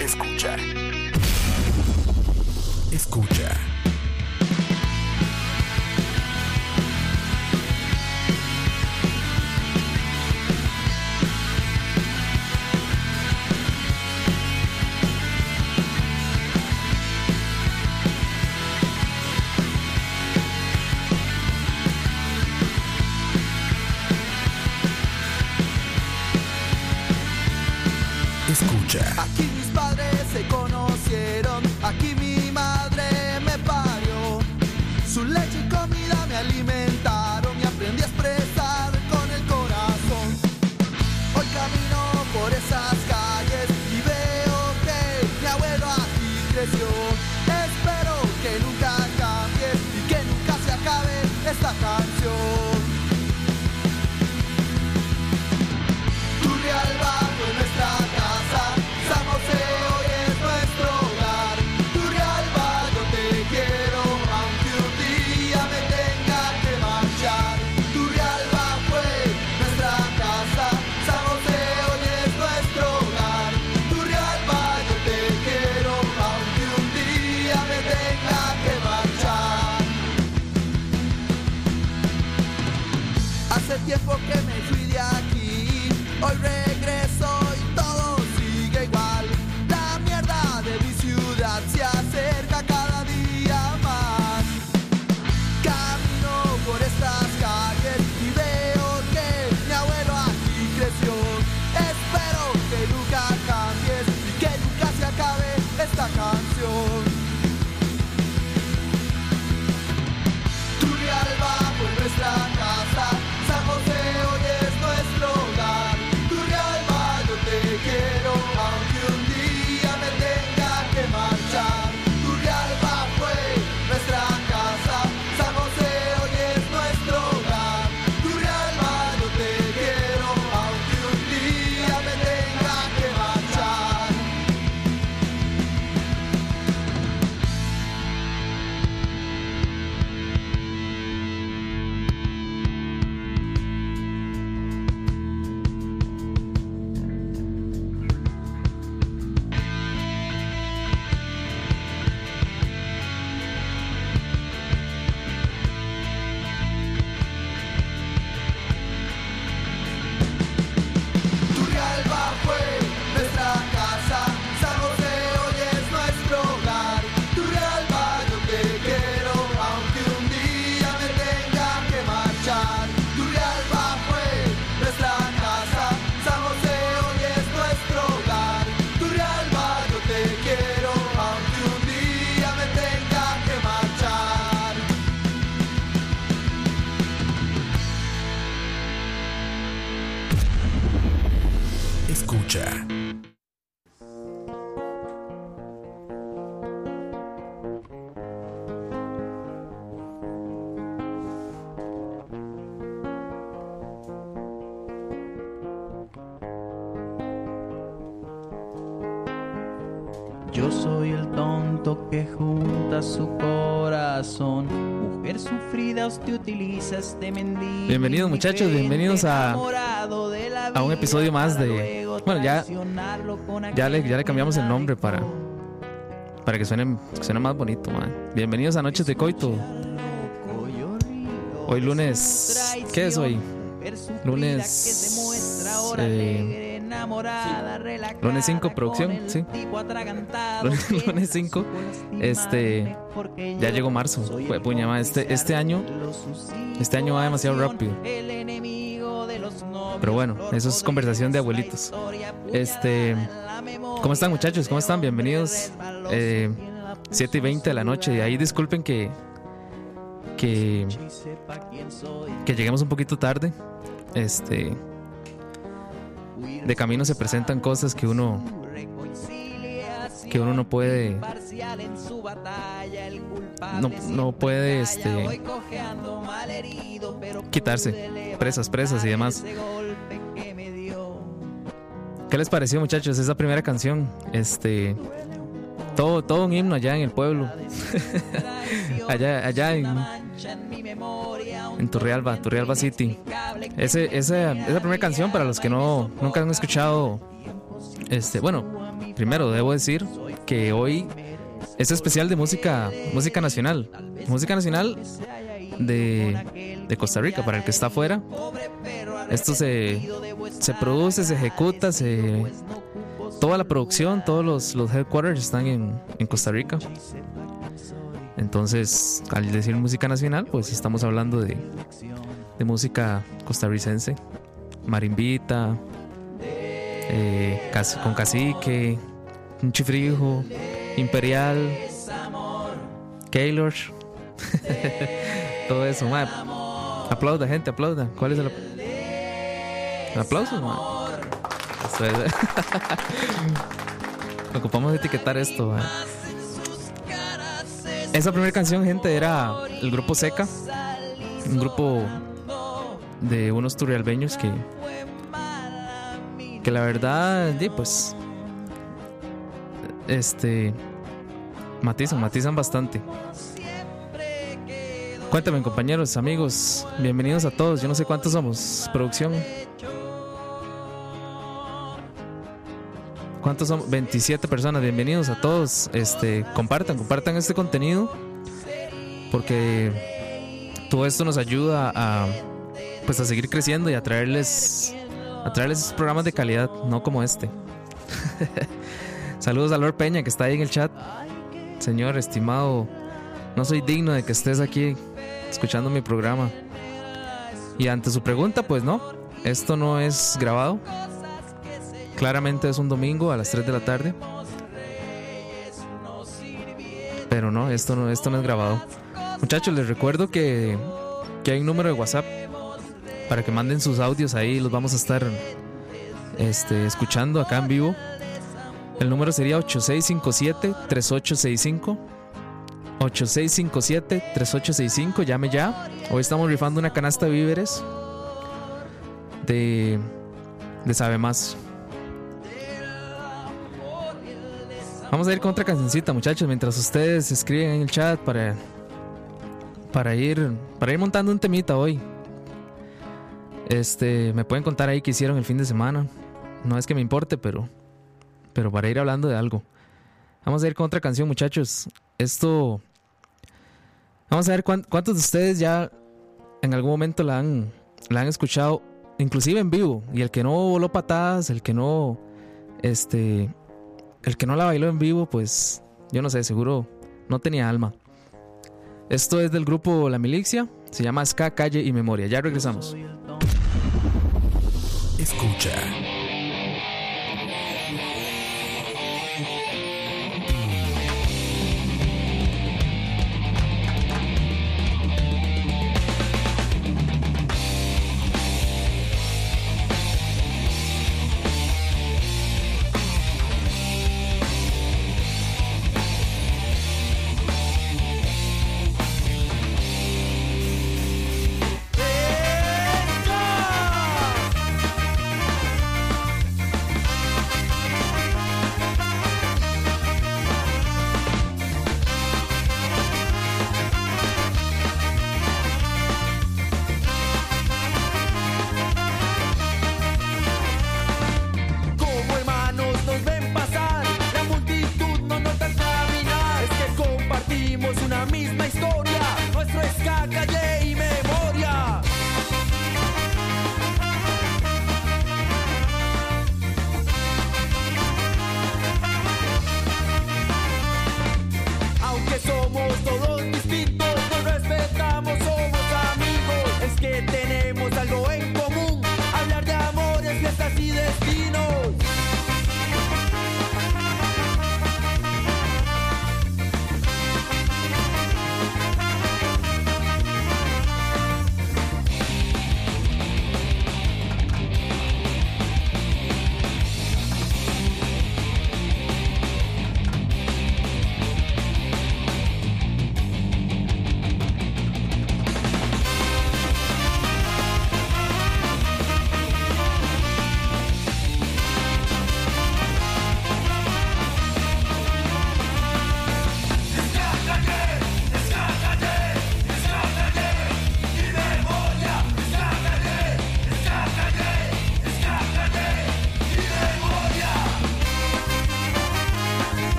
Escucha. Escucha. Bienvenidos muchachos, bienvenidos a, a un episodio más de... Bueno, ya, ya, le, ya le cambiamos el nombre para, para que, suene, suene más bonito. Man. Bienvenidos a Noches de Coito. Hoy lunes... ¿Qué es hoy? Lunes... Eh, enamorada, sí. relajada. Lunes 5, producción, sí. Lunes 5. Este. Ya llegó marzo. Fue puñama. Este, este año. Este año va demasiado rápido. Pero bueno, eso es conversación de abuelitos. Este. ¿Cómo están, muchachos? ¿Cómo están? Bienvenidos. Eh, 7 y 20 de la noche. Y ahí disculpen que. Que, que lleguemos un poquito tarde. Este, de camino se presentan cosas que uno que uno no puede no, no puede este quitarse presas presas y demás ¿Qué les pareció muchachos esa primera canción? Este todo, todo un himno allá en el pueblo. allá allá en, en Turrialba, Turrialba City. Ese, esa, esa primera canción, para los que no nunca han escuchado, este, bueno, primero debo decir que hoy es especial de música, música nacional. Música nacional de, de Costa Rica, para el que está afuera. Esto se, se produce, se ejecuta, se, toda la producción, todos los, los headquarters están en, en Costa Rica. Entonces, al decir música nacional, pues estamos hablando de, de música costarricense. Marimbita, eh, con cacique, un chifrijo, imperial, Keylor. Todo eso, ma. Aplauda, gente, aplauda. ¿Cuál es el, el aplauso, ma? Ocupamos etiquetar esto, ma. Esa primera canción, gente, era el grupo Seca. Un grupo de unos turrialbeños que. Que la verdad, pues. Este. Matizan, matizan bastante. Cuéntame, compañeros, amigos, bienvenidos a todos. Yo no sé cuántos somos, producción. ¿Cuántos somos? 27 personas. Bienvenidos a todos. Este, compartan, compartan este contenido porque todo esto nos ayuda a pues a seguir creciendo y a traerles a traerles programas de calidad, no como este. Saludos a Lord Peña que está ahí en el chat. Señor estimado, no soy digno de que estés aquí escuchando mi programa. Y ante su pregunta, pues no, esto no es grabado. Claramente es un domingo a las 3 de la tarde. Pero no, esto no, esto no es grabado. Muchachos, les recuerdo que, que hay un número de WhatsApp para que manden sus audios ahí. Los vamos a estar este, escuchando acá en vivo. El número sería 8657-3865. 8657-3865. Llame ya. Hoy estamos rifando una canasta de víveres de, de Sabe Más. Vamos a ir con otra cancioncita, muchachos, mientras ustedes escriben en el chat para para ir para ir montando un temita hoy. Este, me pueden contar ahí qué hicieron el fin de semana. No es que me importe, pero pero para ir hablando de algo. Vamos a ir con otra canción, muchachos. Esto Vamos a ver cuán- cuántos de ustedes ya en algún momento la han la han escuchado inclusive en vivo y el que no voló patadas, el que no este el que no la bailó en vivo, pues yo no sé, seguro no tenía alma. Esto es del grupo La Milicia, se llama Ska, Calle y Memoria. Ya regresamos. Escucha.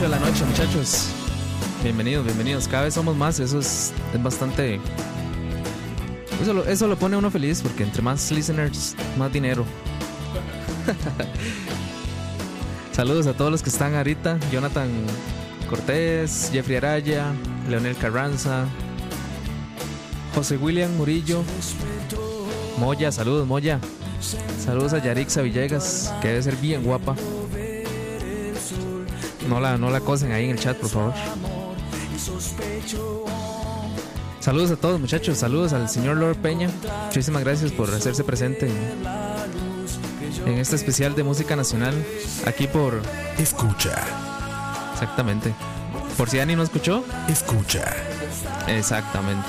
de la noche, muchachos. Bienvenidos, bienvenidos. Cada vez somos más. Eso es, es bastante. Eso eso lo pone uno feliz porque entre más listeners, más dinero. Saludos a todos los que están ahorita. Jonathan Cortés, Jeffrey Araya, Leonel Carranza, José William Murillo, Moya, saludos Moya. Saludos a Yarixa Villegas, que debe ser bien guapa. No la, no la cosen ahí en el chat, por favor. Saludos a todos, muchachos. Saludos al señor Lord Peña. Muchísimas gracias por hacerse presente en, en este especial de música nacional. Aquí por. Escucha. Exactamente. Por si Dani no escuchó. Escucha. Exactamente.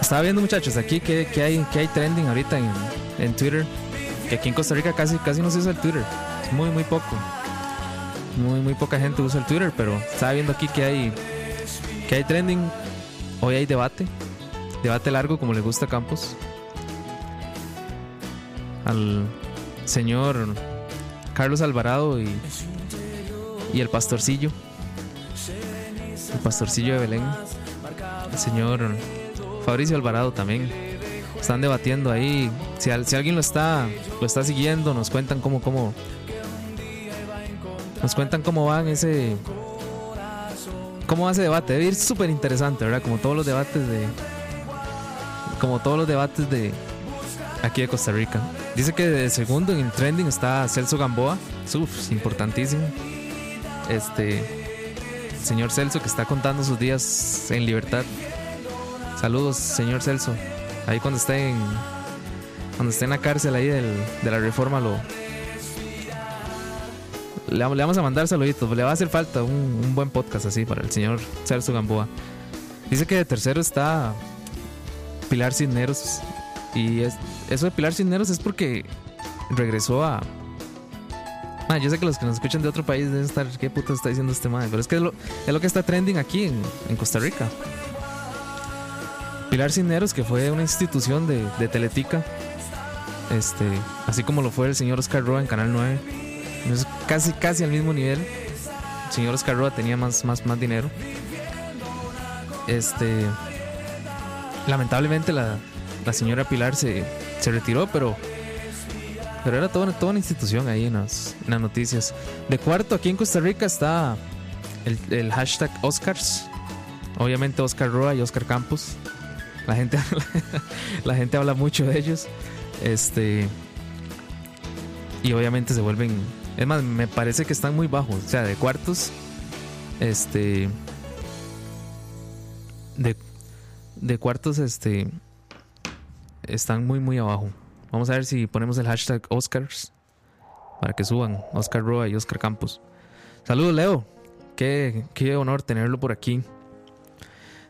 Estaba viendo, muchachos, aquí que, que hay, que hay trending ahorita en, en Twitter. Que aquí en Costa Rica casi, casi no se usa el Twitter. Muy, muy poco. Muy, muy poca gente usa el Twitter, pero estaba viendo aquí que hay, que hay trending. Hoy hay debate. Debate largo, como le gusta a Campos. Al señor Carlos Alvarado y, y el pastorcillo. El pastorcillo de Belén. El señor Fabricio Alvarado también. Están debatiendo ahí. Si, si alguien lo está, lo está siguiendo, nos cuentan cómo, cómo. Nos cuentan cómo van ese. ¿Cómo va ese debate? Debe ir súper interesante, ¿verdad? Como todos los debates de. Como todos los debates de. Aquí de Costa Rica. Dice que de segundo en el trending está Celso Gamboa. Uf, importantísimo. Este. Señor Celso que está contando sus días en libertad. Saludos, señor Celso. Ahí cuando esté en. Cuando esté en la cárcel ahí del- de la reforma lo. Le, vamos a mandar saluditos. Le va a hacer falta un, un buen podcast así para el señor Celso Gamboa. Dice que de tercero está Pilar Cisneros. Y es- eso de Pilar Cisneros es porque regresó a. Ah, yo sé que los que nos escuchan de otro país deben estar. ¿Qué puta está diciendo este madre? Pero es que es lo, que está trending aquí en, en Costa Rica. Pilar Cisneros, que fue una institución de, de Teletica. Este, así como lo fue el señor Oscar Roa en Canal 9. Casi, casi al mismo nivel. El señor Oscar Roa tenía más, más, más dinero. Este. Lamentablemente la, la señora Pilar se, se retiró, pero. Pero era toda, toda una institución ahí en las, las noticias. De cuarto, aquí en Costa Rica está el, el hashtag Oscars. Obviamente Oscar Roa y Oscar Campos. La gente, la gente habla mucho de ellos. Este. Y obviamente se vuelven. Es más, me parece que están muy bajos. O sea, de cuartos. Este. De, cuartos, este. Están muy, muy abajo. Vamos a ver si ponemos el hashtag Oscars. Para que suban Oscar Roa y Oscar Campos. Saludos, Leo. Qué, qué honor tenerlo por aquí.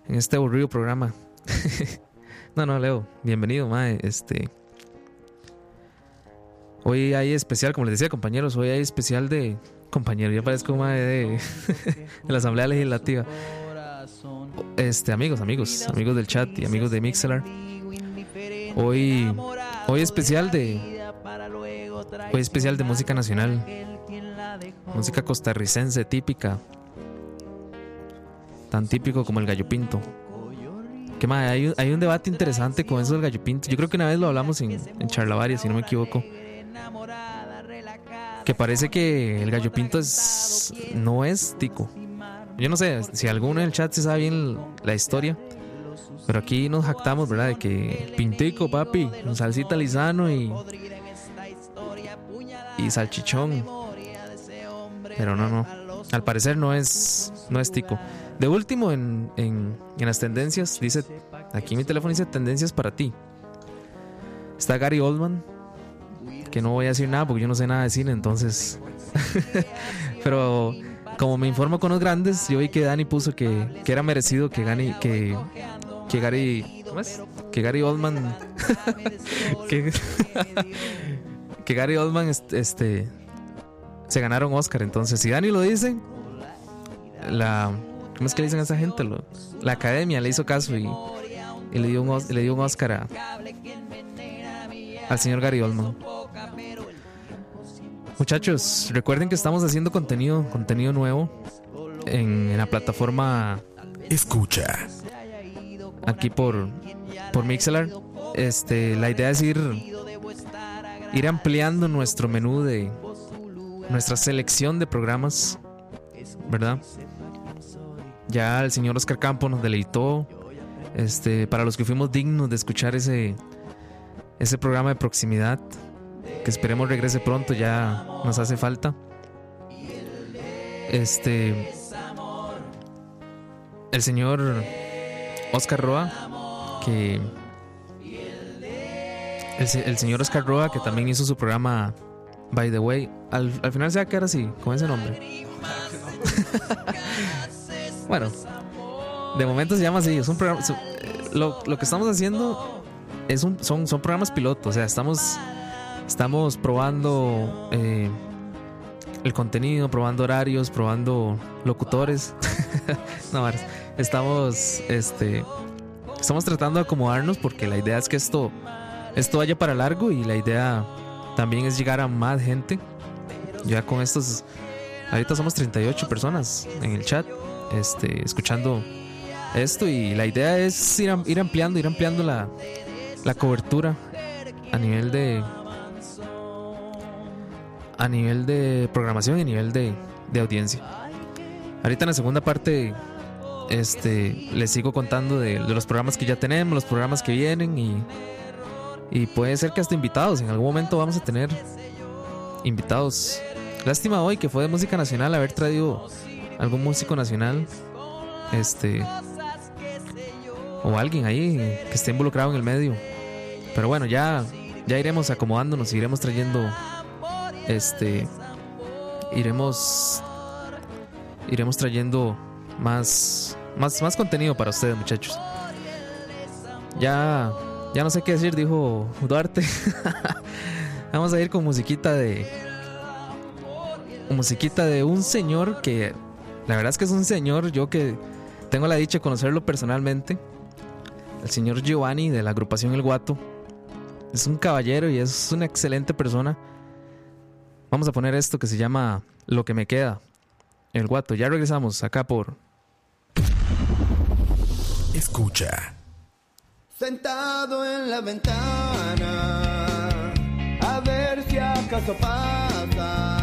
En este aburrido programa. no, no, Leo. Bienvenido, mae. Este. Hoy hay especial, como les decía, compañeros. Hoy hay especial de. Compañero, ya parezco mae de, de la Asamblea Legislativa. Este, amigos, amigos, amigos del chat y amigos de Mixelar. Hoy, hoy especial de. Hoy especial de música nacional. música costarricense típica, tan típico como el gallo pinto. ¿Qué más? Hay, un- hay un debate interesante con eso del gallo pinto. Yo creo que una vez lo hablamos en, en Charlavaria, si no me equivoco. Que parece que el gallo pinto es, no es tico. Yo no sé si alguno en el chat se sabe bien la historia. Pero aquí nos jactamos, ¿verdad? De que pintico, papi, con salsita lisano y, y salchichón. Pero no, no. Al parecer no es, no es tico. De último, en, en, en las tendencias, dice, aquí mi teléfono dice tendencias para ti. Está Gary Oldman, que no voy a decir nada porque yo no sé nada de cine, entonces... Pero como me informo con los grandes, yo vi que Dani puso que, que era merecido que Gani, que, que Gary... Que Gary Oldman... que, Gary Oldman este, se ganaron Oscar. Entonces, si Dani lo dice, la... ¿Cómo es que le dicen a esa gente? Lo- la academia le hizo caso y, le, dio un, le dio un Oscar a, al señor Gary Oldman. Muchachos, recuerden que estamos haciendo contenido, contenido nuevo en, en la plataforma Escucha. aquí por, por Mixelar. Este, la idea es ir, ir ampliando nuestro menú de nuestra selección de programas, ¿verdad? Ya el señor Oscar Campo nos deleitó. Este, para los que fuimos dignos de escuchar ese, ese programa de proximidad, que esperemos regrese pronto, ya nos hace falta. Este, el señor Oscar Roa, que el, el señor Oscar Roa, que también hizo su programa By the Way, al, al final se va a quedar así, con ese nombre. bueno, de momento se llama así, es un programa. su- lo, lo que estamos haciendo es un, son, son programas pilotos, o sea, estamos, estamos probando eh, el contenido, probando horarios, probando locutores. no, estamos, este, estamos tratando de acomodarnos porque la idea es que esto, esto vaya para largo y la idea también es llegar a más gente. Ya con estos, ahorita somos 38 personas en el chat, este, escuchando esto y la idea es ir, ir ampliando, ir ampliando la, la cobertura a nivel de a nivel de programación y a nivel de, de audiencia. Ahorita en la segunda parte este les sigo contando de, de los programas que ya tenemos, los programas que vienen y y puede ser que hasta invitados, en algún momento vamos a tener invitados. Lástima hoy que fue de música nacional haber traído algún músico nacional este o alguien ahí que esté involucrado en el medio. Pero bueno, ya ya iremos acomodándonos, iremos trayendo este iremos iremos trayendo más más más contenido para ustedes, muchachos. Ya ya no sé qué decir, dijo Duarte. Vamos a ir con musiquita de musiquita de un señor que la verdad es que es un señor yo que tengo la dicha de conocerlo personalmente. El señor Giovanni de la agrupación El Guato. Es un caballero y es una excelente persona. Vamos a poner esto que se llama Lo que me queda. El Guato. Ya regresamos acá por Escucha. Sentado en la ventana, a ver si acaso pasa.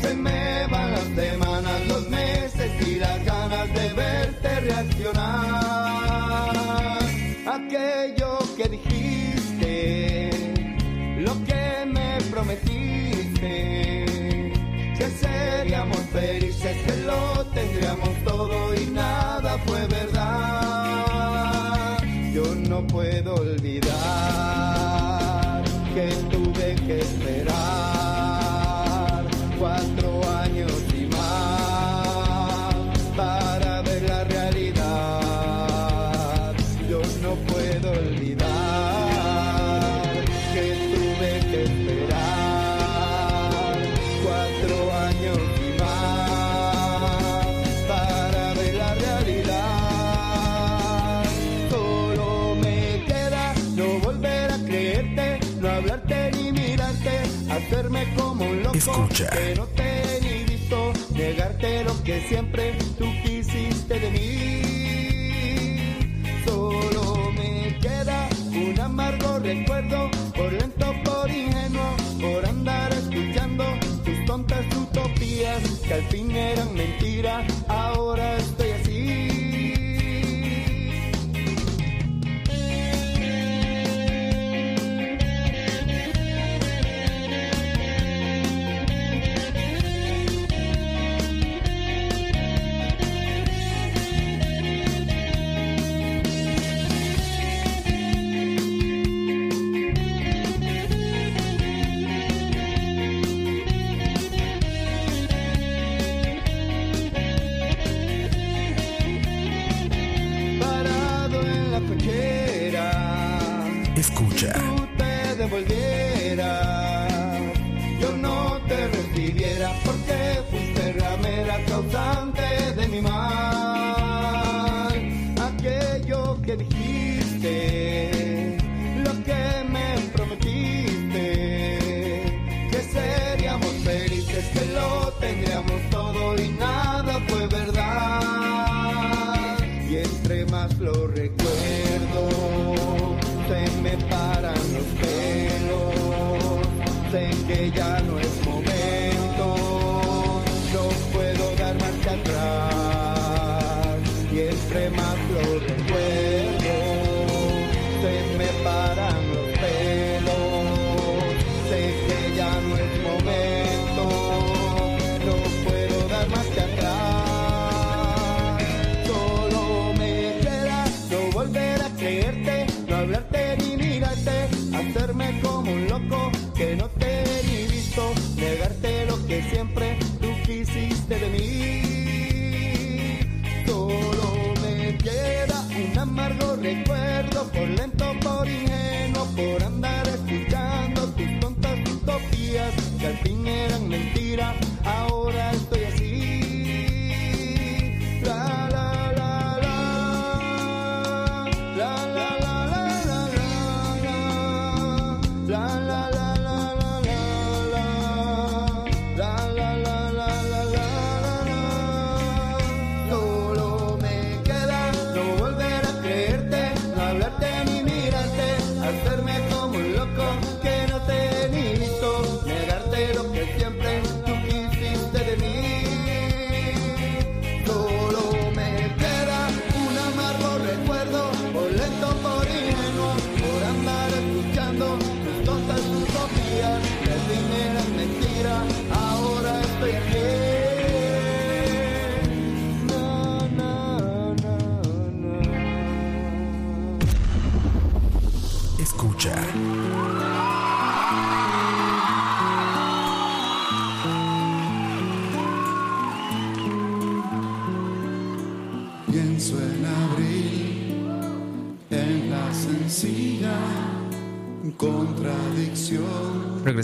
Se me van las semanas, los meses y las ganas de verte reaccionar. Aquello felices, que lo tendríamos todo y nada fue verdad. Yo no puedo Escucha. que no tenía negarte lo que siempre tú quisiste de mí. Solo me queda un amargo recuerdo, por lento, por ingenuo, por andar escuchando tus tontas utopías que al fin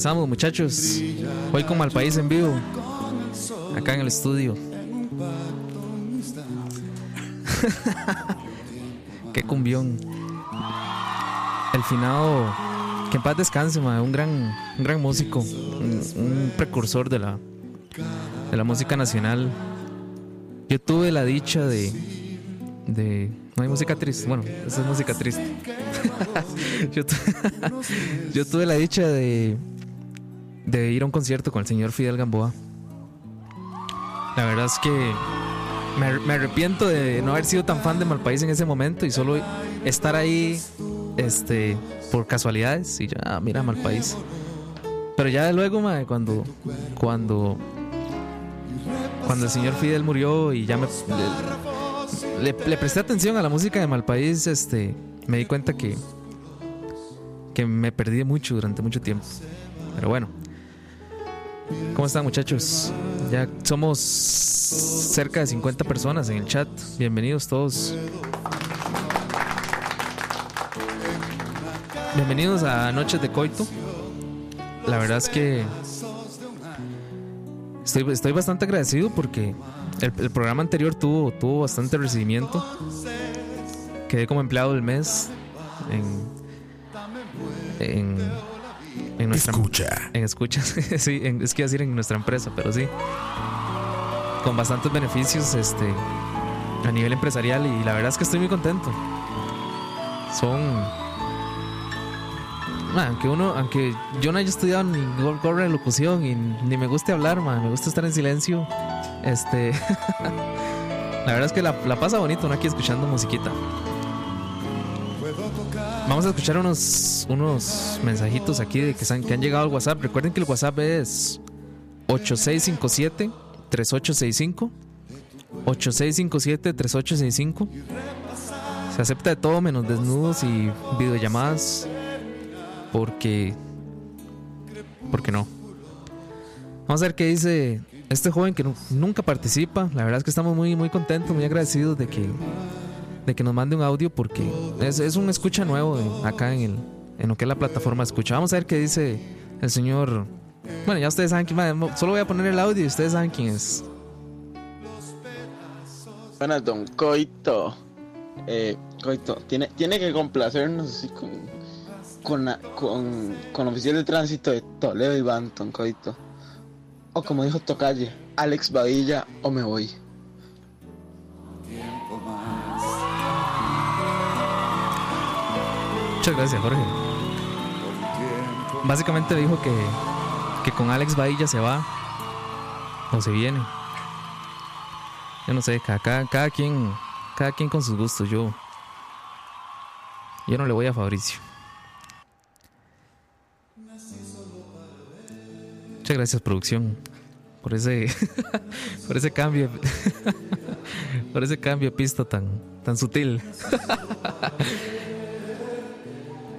Regresamos, muchachos. Hoy con Malpaís en vivo. Acá en el estudio. Qué cumbión. El finado. Que en paz descanse, un gran, un gran músico. Un, precursor de la, de la música nacional. Yo tuve la dicha de. de no hay música triste. Bueno, esa es música triste. yo tuve la dicha de. De ir a un concierto con el señor Fidel Gamboa. La verdad es que me, me arrepiento de no haber sido tan fan de Malpaís en ese momento y solo estar ahí este por casualidades y ya mira Malpaís. Pero ya luego, mae, cuando cuando cuando el señor Fidel murió y ya me le presté atención a la música de Malpaís, este me di cuenta que que me perdí mucho durante mucho tiempo. Pero bueno. ¿Cómo están muchachos? Ya somos cerca de 50 personas en el chat. Bienvenidos todos. Bienvenidos a Noches de Coito. La verdad es que estoy, bastante agradecido porque el, programa anterior tuvo, bastante recibimiento. Quedé como empleado del mes en, en nuestra Escucha. en escuchas, sí, en- es que iba a decir en nuestra empresa, pero sí. con bastantes beneficios este, a nivel empresarial y la verdad es que estoy muy contento. Son... Ma, aunque uno, aunque yo no haya estudiado ni gol- gorra de locución y ni me guste hablar, ma, me gusta estar en silencio. Este, la verdad es que la, la pasa bonito uno aquí escuchando musiquita. Vamos a escuchar unos, unos mensajitos aquí de que, que han llegado al WhatsApp. Recuerden que el WhatsApp es 8657-3865. 8657-3865. Se acepta de todo menos desnudos y videollamadas. Porque... Porque no. Vamos a ver qué dice este joven que nu- nunca participa. La verdad es que estamos muy, muy contentos, muy agradecidos de que, de que nos mande un audio porque es, es un escucha nuevo en- acá en, el, en lo que es la plataforma escucha. Vamos a ver qué dice el señor. Bueno, ya ustedes saben quién. Solo voy a poner el audio y ustedes saben quién es. Buenas, don Coito. Eh, Coito, tiene, tiene que complacernos así con, con, con oficial de tránsito de Toledo y Banton, Coito. O como dijo Tocalle, Alex Badilla o me voy. Muchas gracias, Jorge. Básicamente dijo que, que con Alex Bahía se va o se viene. Yo no sé, cada, cada, cada quien cada quien con sus gustos. Yo yo no le voy a Fabricio. Muchas gracias producción por ese por ese cambio por ese cambio de pista tan tan sutil.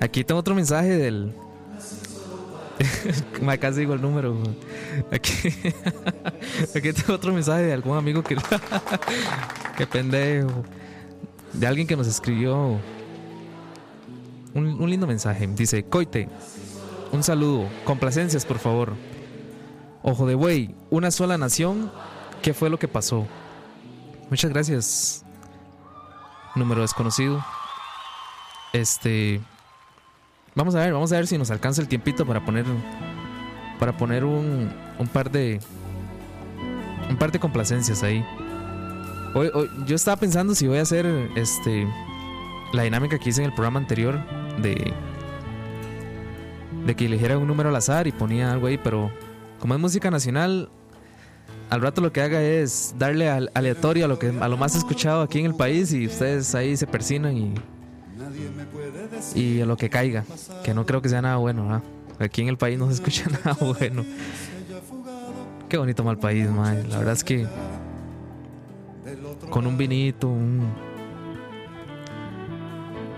Aquí tengo otro mensaje del. Me casi digo el número. Aquí, aquí tengo otro mensaje de algún amigo que. que pendejo. De alguien que nos escribió. Un, un lindo mensaje. Dice: Coite, un saludo. Complacencias, por favor. Ojo de buey, una sola nación. ¿Qué fue lo que pasó? Muchas gracias. Número desconocido. Este. Vamos a ver, vamos a ver si nos alcanza el tiempito para poner para poner un, un par de un par de complacencias ahí. Hoy, yo estaba pensando si voy a hacer este la dinámica que hice en el programa anterior de de que eligiera un número al azar y ponía algo ahí, pero como es música nacional, al rato lo que haga es darle al aleatorio a lo que a lo más escuchado aquí en el país y ustedes ahí se persinan y y a lo que caiga, que no creo que sea nada bueno, ¿ah? Aquí en el país no se escucha nada bueno. Qué bonito mal país, man. La verdad es que con un vinito, un-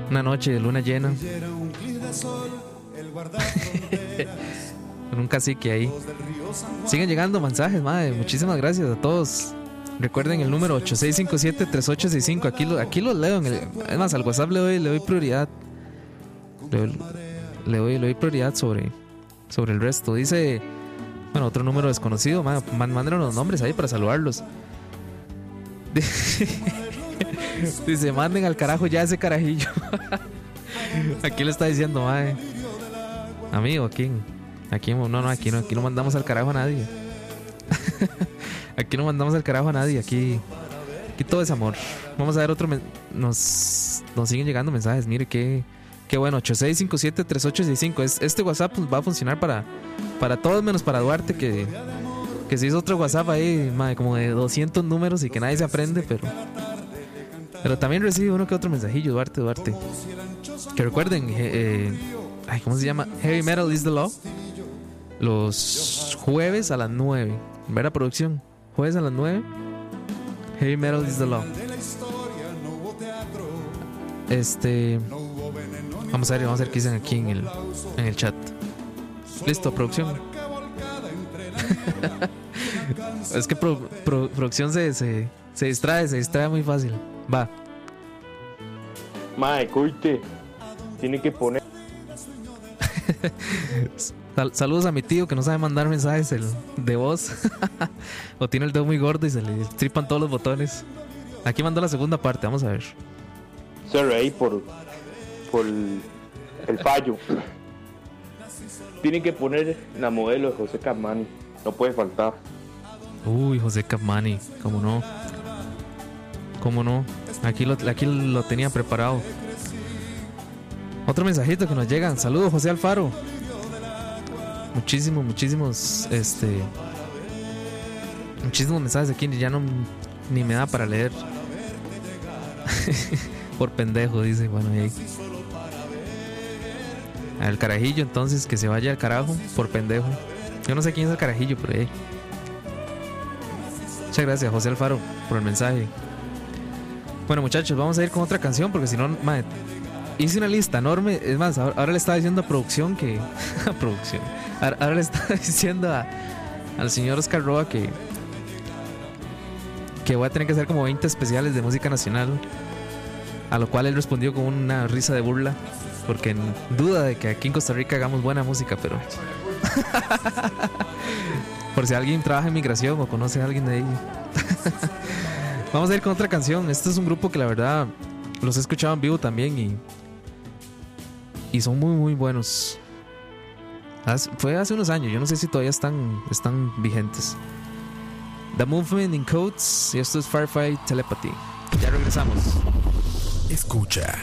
una noche de luna llena, con un cacique ahí. Siguen llegando mensajes, madre. Muchísimas gracias a todos. Recuerden el número 8657-3865. Aquí, lo, aquí los leo. En el, es más, al WhatsApp le doy, le doy prioridad. Le, le doy, le doy prioridad sobre, sobre el resto. Dice, bueno, otro número desconocido. ma- man- Mándenos los nombres ahí para saludarlos. Dice, manden al carajo ya ese carajillo. aquí le está diciendo, madre. Amigo, ¿a quién? ¿A quién? No, no, aquí no, aquí no mandamos al carajo a nadie. aquí no mandamos al carajo a nadie. Aquí, aquí todo es amor. Vamos a ver otro. Nos, nos siguen llegando mensajes. Mire qué, qué bueno. 8657-3865. Es, este WhatsApp pues, va a funcionar para, para todos menos para Duarte, que, que se hizo otro WhatsApp ahí, madre, como de 200 números y que nadie se aprende, pero. Pero también recibe uno que otro mensajillo, Duarte, Duarte. Que recuerden, eh, eh, ay, ¿cómo se llama? Heavy Metal is the Law. Los jueves a las 9. ¿Verdad, producción? Jueves a las 9. Heavy Metal is the Law. Este. Vamos a ver, vamos a ver qué dicen aquí en el, en el chat. Listo, producción. es que pro- pro- producción se, se, se distrae, se distrae muy fácil. Va. Mae, coite. Tiene que poner. Sal- saludos a mi tío que no sabe mandar mensajes el- de voz. o tiene el dedo muy gordo y se le tripan todos los botones. Aquí mandó la segunda parte, vamos a ver. Sorry ahí por, por el fallo. Tiene que poner la modelo de José Carmani. No puede faltar. Uy, José Capmani, cómo no. Cómo no. Aquí lo, aquí lo tenía preparado. Otro mensajito que nos llegan. Saludos, José Alfaro. Muchísimos, muchísimos, este, muchísimos mensajes aquí. Ya no ni me da para leer. Por pendejo, dice. Bueno, ahí. Al carajillo, entonces, que se vaya al carajo. Por pendejo. Yo no sé quién es el carajillo, pero ahí. Muchas gracias, José Alfaro, por el mensaje. Bueno, muchachos, vamos a ir con otra canción porque si no, hice una lista enorme. Es más, ahora le estaba diciendo a producción que. a producción. Ahora, le estaba diciendo a, al señor Oscar Roa que. que voy a tener que hacer como 20 especiales de música nacional. A lo cual él respondió con una risa de burla. Porque duda de que aquí en Costa Rica hagamos buena música, pero. Por si alguien trabaja en migración o conoce a alguien de ahí. Vamos a ir con otra canción. Este es un grupo que la verdad los he escuchado en vivo también y. Y son muy, muy buenos. Fue hace unos años, yo no sé si todavía están, están vigentes. The Movement in Codes y esto es Firefly Telepathy. Ya regresamos. Escucha.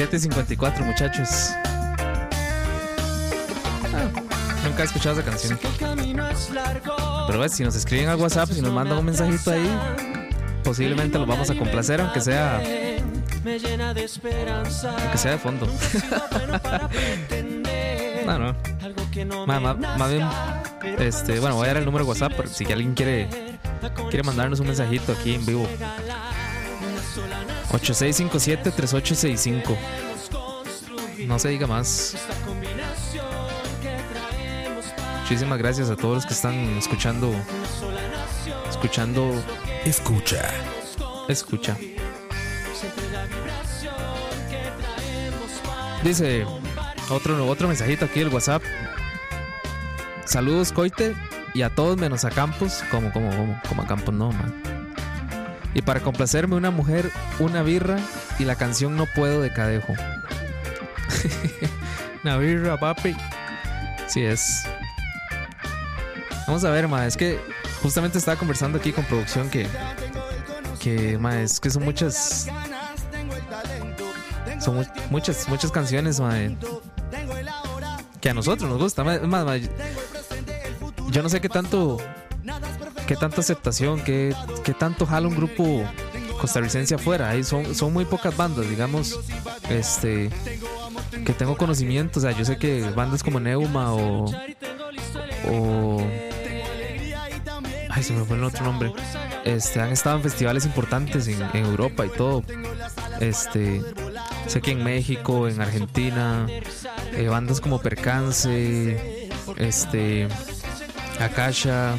...7.54 muchachos... Ah, nunca he escuchado esa canción... ...pero ves, si nos escriben al WhatsApp... ...si nos mandan un mensajito ahí... ...posiblemente los vamos a complacer... ...aunque sea... ...aunque sea de fondo... No, no. Ma- ma- Más bien, este, bueno, voy a dar el número de WhatsApp si alguien quiere, quiere mandarnos un mensajito aquí en vivo. 8657-3865. No se diga más. Muchísimas gracias a todos los que están escuchando. Escuchando. Escucha. Escucha. Dice otro, otro mensajito aquí del WhatsApp. Saludos, Coite. Y a todos menos a Campos. Como, como, como, como a Campos no, man. Y para complacerme, una mujer, una birra y la canción No Puedo de Cadejo. una birra, papi. Sí es. Vamos a ver, ma. Es que justamente estaba conversando aquí con producción que. Que, ma, es que son muchas. Son mu- muchas, muchas canciones, ma, que a nosotros nos gusta. Ma- ma, yo no sé qué tanto. Qué tanta aceptación, qué, qué tanto jala un grupo costarricense afuera. Ahí son, son muy pocas bandas, digamos. Este. Que tengo conocimiento. O sea, yo sé que bandas como Neuma o. O. Ay, se me fue el otro nombre. Este, han estado en festivales importantes en, Europa y todo. Este, sé que en México, en Argentina, eh, bandas como Percance, este, Akasha,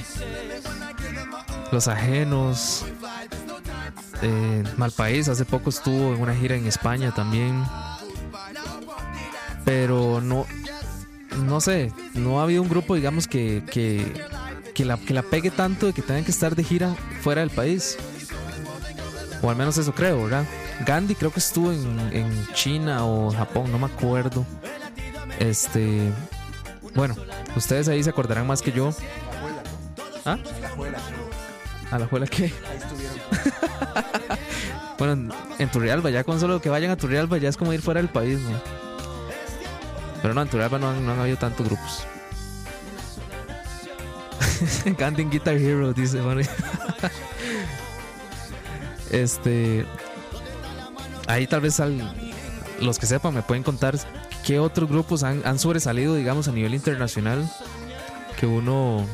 Los Ajenos, eh, Malpaís, hace poco estuvo en una gira en España también. Pero no, no sé, no ha habido un grupo, digamos, que, que, que la, que la pegue tanto de que tengan que estar de gira fuera del país. O al menos eso creo, ¿verdad? Gandhi creo que estuvo en, en China o Japón, no me acuerdo. Este. Bueno, ustedes ahí se acordarán más que yo. ¿Ah? ¿A la juela qué? bueno, en, Turrialba, ya con solo que vayan a Turrialba ya es como ir fuera del país, ¿no? Pero no, en Turrialba no han, no han habido tantos grupos. En Guitar Hero, dice, bueno. Este. Ahí tal vez al- los que sepan me pueden contar qué otros grupos han, han sobresalido, digamos, a nivel internacional. Que uno.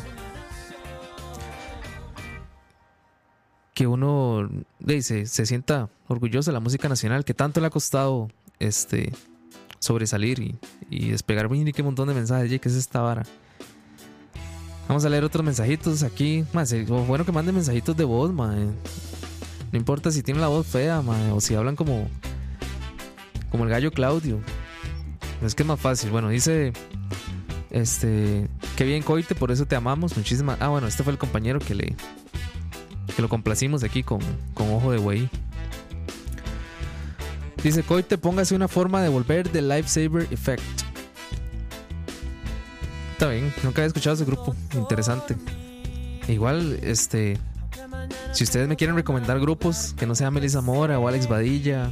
Que uno dice, se sienta orgulloso de la música nacional, que tanto le ha costado este sobresalir y, y despegar. Qué montón de mensajes, ¿qué es esta vara? Vamos a leer otros mensajitos aquí. Más, eh, bueno que manden mensajitos de voz, mae. No importa si tienen la voz fea, mae, o si hablan como. Como el gallo Claudio. Es que es más fácil. Bueno, dice. Este. Qué bien, Coite, por eso te amamos. Muchísimas. Ah, bueno, este fue el compañero que le. Que lo complacimos aquí con, con ojo de güey. Dice Coite, póngase una forma de volver del Lifesaver Effect. Está bien, nunca había escuchado ese grupo. Interesante. Igual, este. Si ustedes me quieren recomendar grupos que no sean Melissa Mora o Alex Badilla,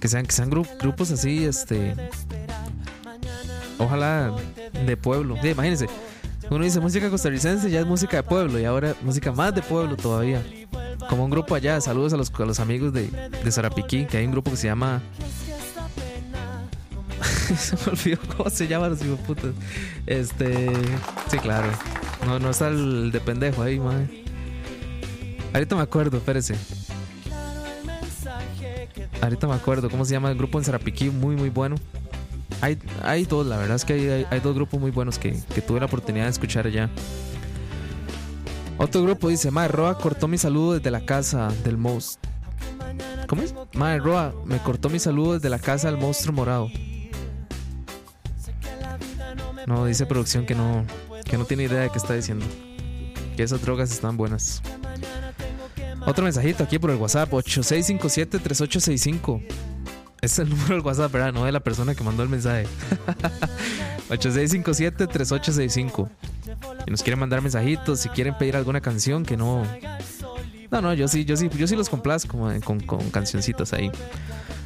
que sean, que sean gru- grupos así, este. Ojalá de pueblo. Imagínense, uno dice música costarricense, ya es música de pueblo, y ahora música más de pueblo todavía. Como un grupo allá, saludos a los, a los amigos de, de Zarapiquí, que hay un grupo que se llama. se me olvidó cómo se llama los hijos putas. Este. Sí, claro. No, no está el de pendejo ahí, madre. Ahorita me acuerdo, espérese. Ahorita me acuerdo cómo se llama el grupo en Zarapiquí, muy, muy bueno. Hay, hay dos, la verdad es que hay, hay- dos grupos muy buenos que, que tuve la oportunidad de escuchar allá. Otro grupo dice, Mae Roa cortó mi saludo desde la casa del monstruo. ¿Cómo es? Mae Roa me cortó mi saludo desde la casa del monstruo morado. No, dice producción que no, que no tiene idea de qué está diciendo. Que esas drogas están buenas. Otro mensajito aquí por el WhatsApp, 8657-3865. Es el número del WhatsApp, ¿verdad? No de la persona que mandó el mensaje. 8657-3865. Si nos quieren mandar mensajitos, si quieren pedir alguna canción que no. No, no, yo sí, yo sí, yo sí los complazco con, con cancioncitas ahí.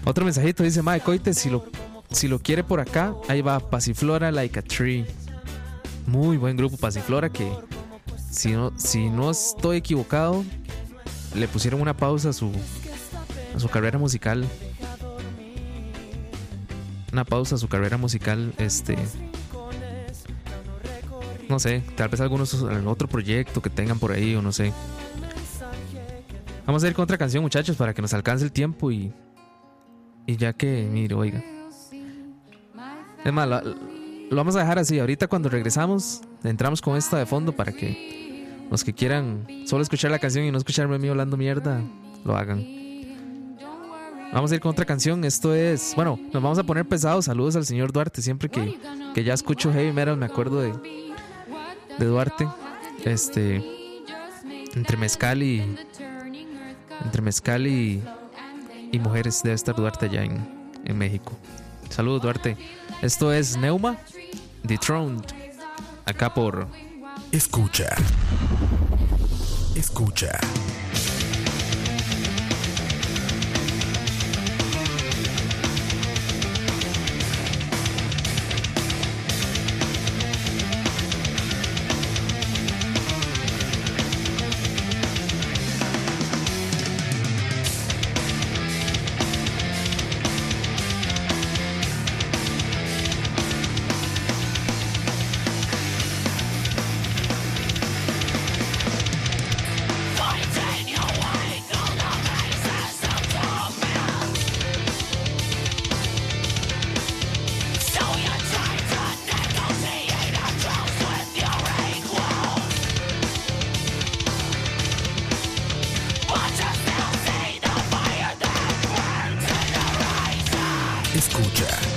Otro mensajito dice, Mae, Coite, si lo, si lo quiere por acá, ahí va Pasiflora Like a Tree. Muy buen grupo Pasiflora que, si no, si no estoy equivocado, le pusieron una pausa a su, a su carrera musical. Una pausa a su carrera musical, este. No sé, tal vez algunos otro proyecto que tengan por ahí o no sé. Vamos a ir con otra canción, muchachos, para que nos alcance el tiempo y. Y ya que, mire, oiga. Es más, lo, lo vamos a dejar así. Ahorita cuando regresamos, entramos con esta de fondo para que los que quieran solo escuchar la canción y no escucharme a mí hablando mierda, lo hagan. Vamos a ir con otra canción. Esto es. Bueno, nos vamos a poner pesados. Saludos al señor Duarte. Siempre que, que ya escucho heavy metal, me acuerdo de, de Duarte. Este. Entre mezcal y. Entre mezcal y. Y mujeres debe estar Duarte allá en, en México. Saludos, Duarte. Esto es Neuma, Dethroned. Acá por. Escucha. Escucha. Escucha.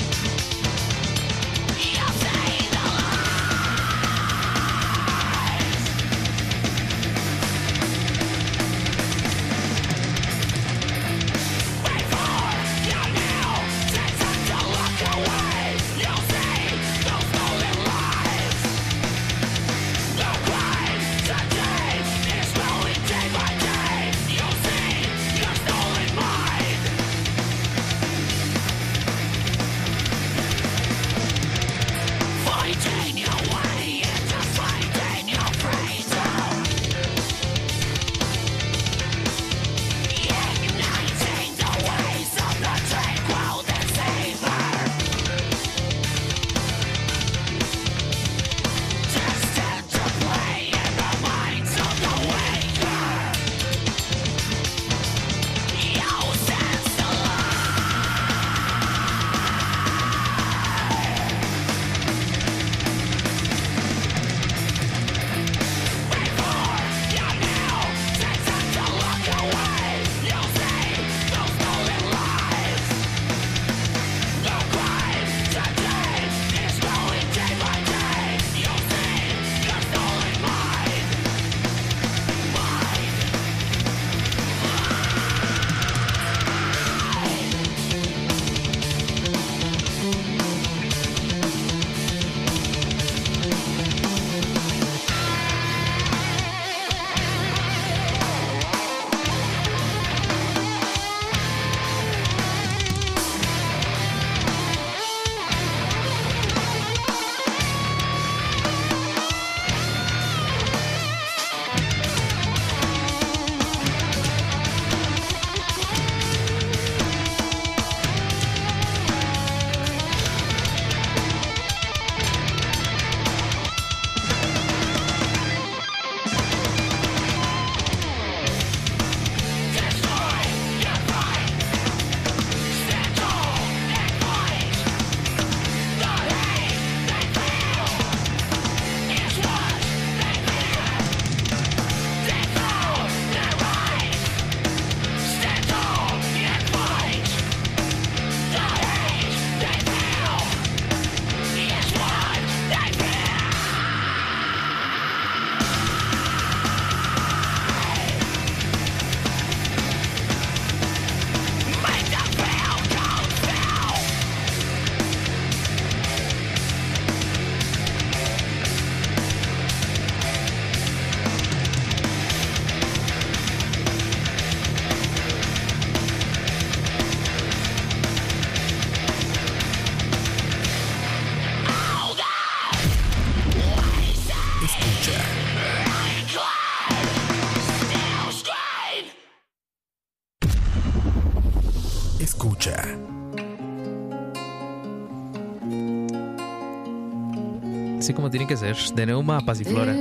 Así como tiene que ser. De Neuma a Pasiflora.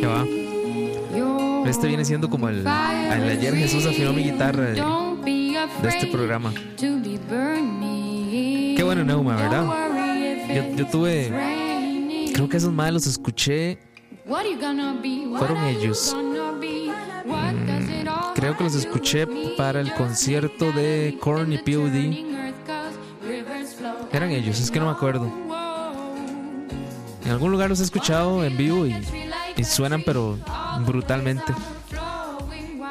¿Qué va? Este viene siendo como el. el ayer Jesús afinó mi guitarra de, de este programa. Qué bueno Neuma, ¿verdad? Yo, yo tuve. Creo que esos malos los escuché. Fueron ellos. Mm, creo que los escuché para el concierto de Korn y POD. Ellos, es que no me acuerdo. En algún lugar los he escuchado en vivo y, suenan pero brutalmente.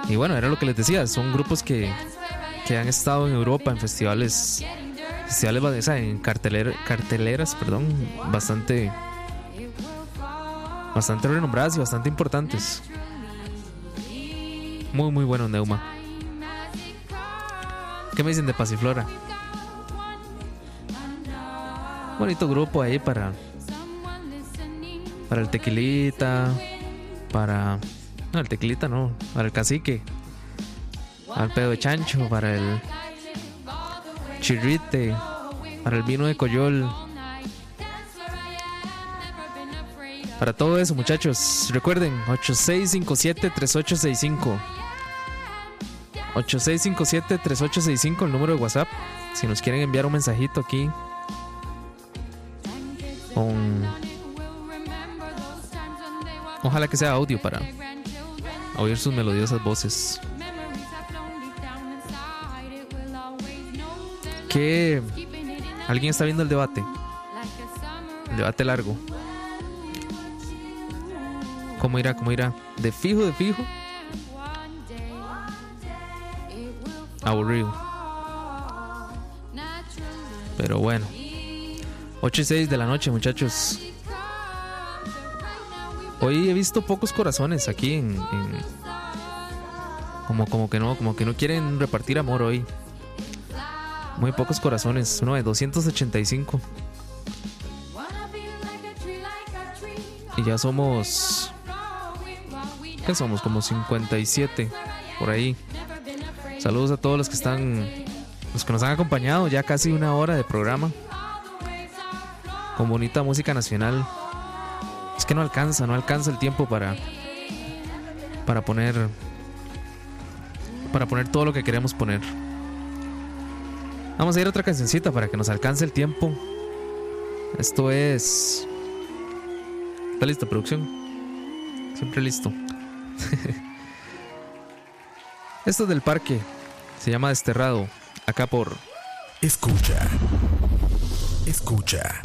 Y bueno, era lo que les decía, son grupos que, que han estado en Europa en festivales, festivales o en carteler- carteleras, perdón, bastante, bastante renombradas y bastante importantes. Muy, muy bueno Neuma. ¿Qué me dicen de Pasiflora? Bonito grupo ahí para para el tequilita, para no, el tequilita no, para el cacique, al pedo de chancho, para el chirrite, para el vino de coyol. Para todo eso, muchachos, recuerden 8657-3865. 8657-3865, el número de WhatsApp. Si nos quieren enviar un mensajito aquí. Ojalá que sea audio para oír sus melodiosas voces. ¿Qué? ¿Alguien está viendo el debate? El debate largo. ¿Cómo irá? ¿Cómo irá? ¿De fijo, de fijo? Aburrido. Pero bueno. 8 y 6 de la noche, muchachos. Hoy he visto pocos corazones aquí en, como como que no, como que no quieren repartir amor hoy. Muy pocos corazones, uno de 285. Y ya somos ¿Qué somos? Como 57 por ahí. Saludos a todos los que están los que nos han acompañado ya casi una hora de programa. Con bonita música nacional. Es que no alcanza, no alcanza el tiempo para para poner para poner todo lo que queremos poner. Vamos a ir a otra cancioncita para que nos alcance el tiempo. Esto es ¿Está listo producción? Siempre listo. Esto es del parque. Se llama Desterrado. Acá por Escucha. Escucha.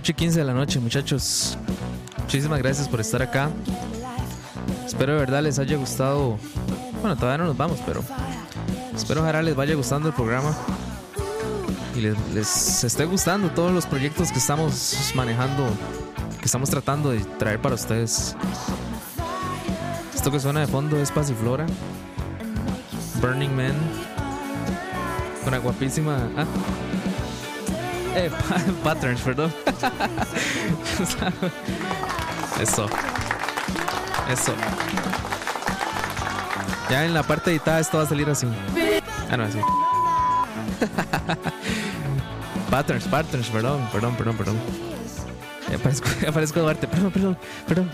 8 y 15 de la noche, muchachos. Muchísimas gracias por estar acá. Espero de verdad les haya gustado. Bueno, todavía no nos vamos, pero espero ojalá les vaya gustando el programa y les, esté gustando todos los proyectos que estamos manejando, que estamos tratando de traer para ustedes. Esto que suena de fondo es Pasiflora, Burning Man, una guapísima. Ah, eh, Patterns, perdón. Eso. Eso. Ya en la parte editada esto va a salir así. Ah, no, así. Patterns, patterns, perdón, perdón, perdón, perdón. Aparezco, aparezco Duarte, perdón, perdón, perdón.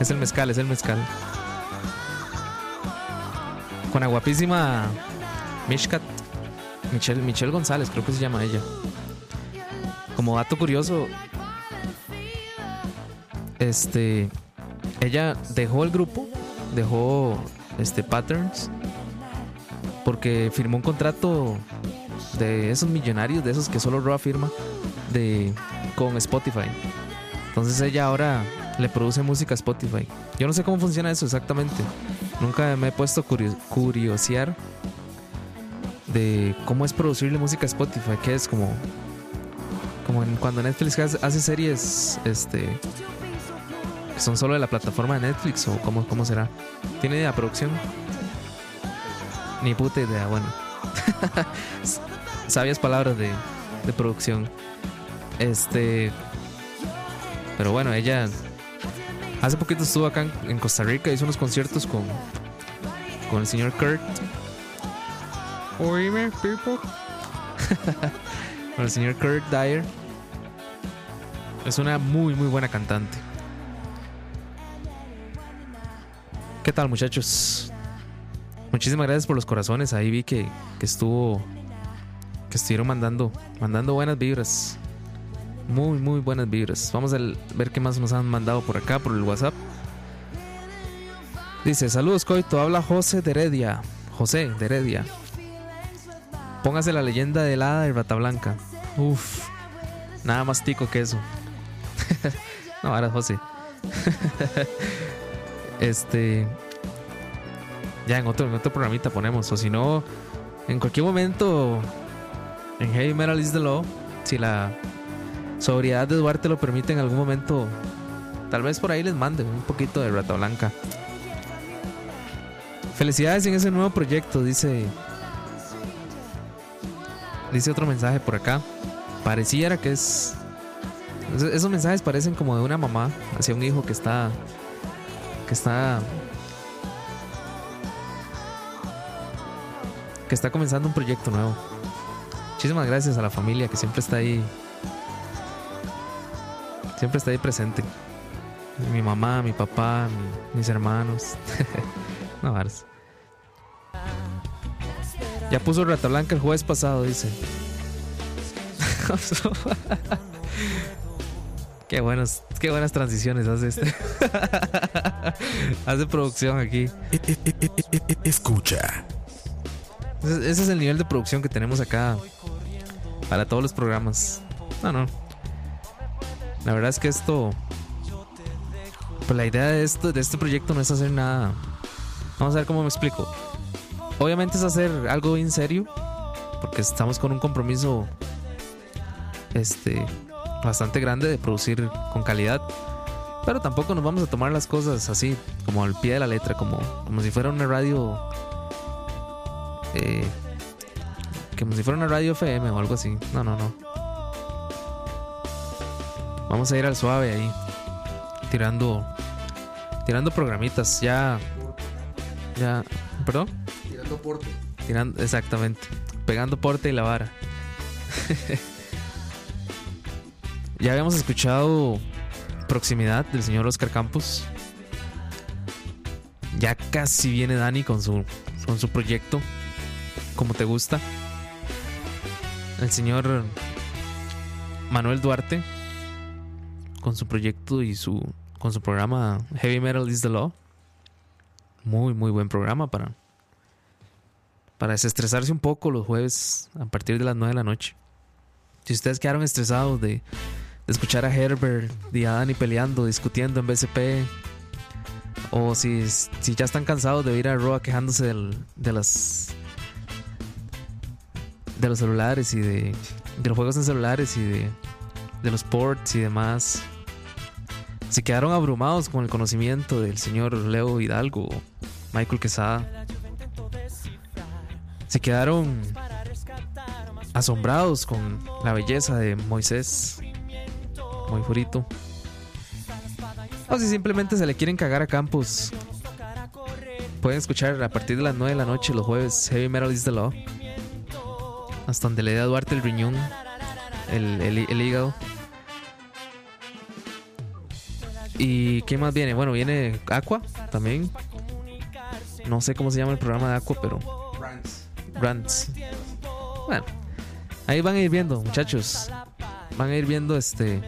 es el mezcal, es el mezcal. Con la guapísima Mishkat, Michelle, Michelle González, creo que se llama ella. Como dato curioso, este, ella dejó el grupo, dejó este Patterns, porque firmó un contrato de esos millonarios, de esos que solo Roa firma, de, con Spotify. Entonces ella ahora le produce música a Spotify. Yo no sé cómo funciona eso exactamente. Nunca me he puesto a curio- curiosear de cómo es producirle música a Spotify, que es como como en- cuando Netflix hace, series este que son solo de la plataforma de Netflix o cómo, cómo será. ¿Tiene idea producción? Ni puta idea, bueno. Sabias palabras de, de producción. Este. Pero bueno, ella. Hace poquito estuvo acá en, en Costa Rica, hizo unos conciertos con. Con el señor Kurt. Oíme, people. con el señor Kurt Dyer. Es una muy, muy buena cantante. ¿Qué tal, muchachos? Muchísimas gracias por los corazones. Ahí vi que, que estuvo. Que estuvieron mandando. Mandando buenas vibras. Muy, muy buenas vibras. Vamos a ver qué más nos han mandado por acá, por el WhatsApp. Dice: Saludos, Coito. Habla José de Heredia. José de Heredia. Póngase la leyenda del hada de Rata Blanca. Uf. Nada más tico que eso. no, ahora José. este. Ya en otro, en otro programita ponemos. O si no, en cualquier momento. En Heavy Metal is the Law. Si la sobriedad de Duarte lo permite en algún momento. Tal vez por ahí les mande un poquito de Rata Blanca. Felicidades en ese nuevo proyecto, dice. Dice otro mensaje por acá. Pareciera que es. es- Esos mensajes parecen como de una mamá hacia un hijo que está. Que está. Que está comenzando un proyecto nuevo. Muchísimas gracias a la familia que siempre está ahí. Siempre está ahí presente. Mi mamá, mi papá, mi- mis hermanos. no. Ya puso Rata Blanca el jueves pasado, dice. qué buenos, qué buenas transiciones hace este. hace producción aquí. E- e- e- Escucha. Ese ese es el nivel de producción que tenemos acá para todos los programas. No, no. La verdad es que esto. Pues la idea de esto, de este proyecto no es hacer nada. Vamos a ver cómo me explico. Obviamente es hacer algo bien serio. Porque estamos con un compromiso. Este. Bastante grande de producir con calidad. Pero tampoco nos vamos a tomar las cosas así, como al pie de la letra, como, como si fuera una radio eh, como si fuera una radio FM o algo así. No, no, no. Vamos a ir al suave ahí. Tirando. Tirando programitas. Ya. Ya. ¿Perdón? Tirando porte. Exactamente. Pegando porte y la vara. ya habíamos escuchado Proximidad del señor Oscar Campos. Ya casi viene Dani con su, con su proyecto. Como te gusta. El señor Manuel Duarte. Con su proyecto y su. Con su programa Heavy Metal is the Law. Muy, muy buen programa para. Para desestresarse un poco los jueves a partir de las 9 de la noche. Si ustedes quedaron estresados de, escuchar a Herbert y a Dani peleando, discutiendo en BCP, o si, si ya están cansados de oír a Roa quejándose de las de los celulares y de, los juegos en celulares y de, los ports y demás. Si quedaron abrumados con el conocimiento del señor Leo Hidalgo, Michael Quesada. Se quedaron asombrados con la belleza de Moisés, muy furito. O si simplemente se le quieren cagar a Campos pueden escuchar a partir de las 9 de la noche los jueves Heavy Metal is the Law. Hasta donde le dé a Duarte el riñón, el, el- el hígado. ¿Y qué más viene? Bueno, viene Aqua también. No sé cómo se llama el programa de Aqua, pero. Rants. Bueno, ahí van a ir viendo, muchachos. Van a ir viendo este.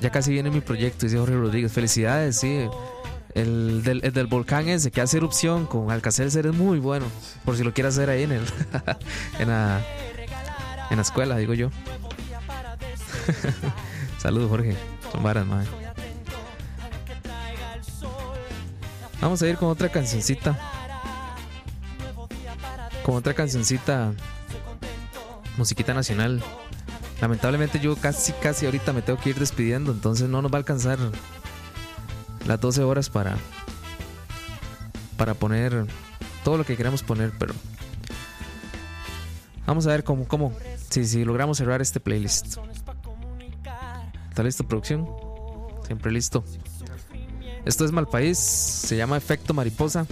Ya casi viene mi proyecto, dice Jorge Rodríguez. Felicidades, sí. El del, el del volcán ese que hace erupción con Alcacelser es muy bueno. Por si lo quieres hacer ahí en el. en la. En la escuela, digo yo. Saludos, Jorge. Son varas, madre. Vamos a ir con otra cancioncita. Con otra cancioncita. Musiquita nacional. Lamentablemente yo casi, casi ahorita me tengo que ir despidiendo. Entonces no nos va a alcanzar las 12 horas para. Para poner todo lo que queramos poner, pero. Vamos a ver cómo, cómo. Si, si logramos cerrar este playlist. ¿Está listo, producción? Siempre listo. Esto es Malpaís, se llama Efecto Mariposa.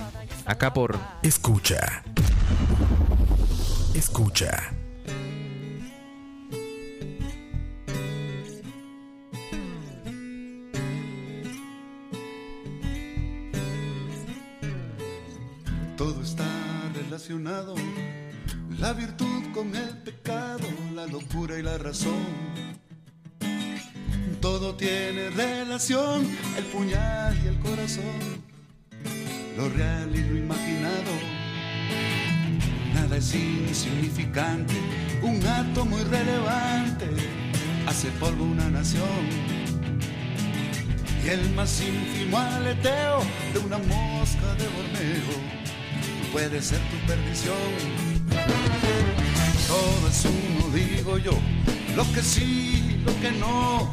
Acá por Escucha. Escucha. Insignificante, un átomo irrelevante hace polvo una nación. Y el más ínfimo aleteo de una mosca de Borneo puede ser tu perdición. Todo es uno, digo yo, lo que sí, lo que no,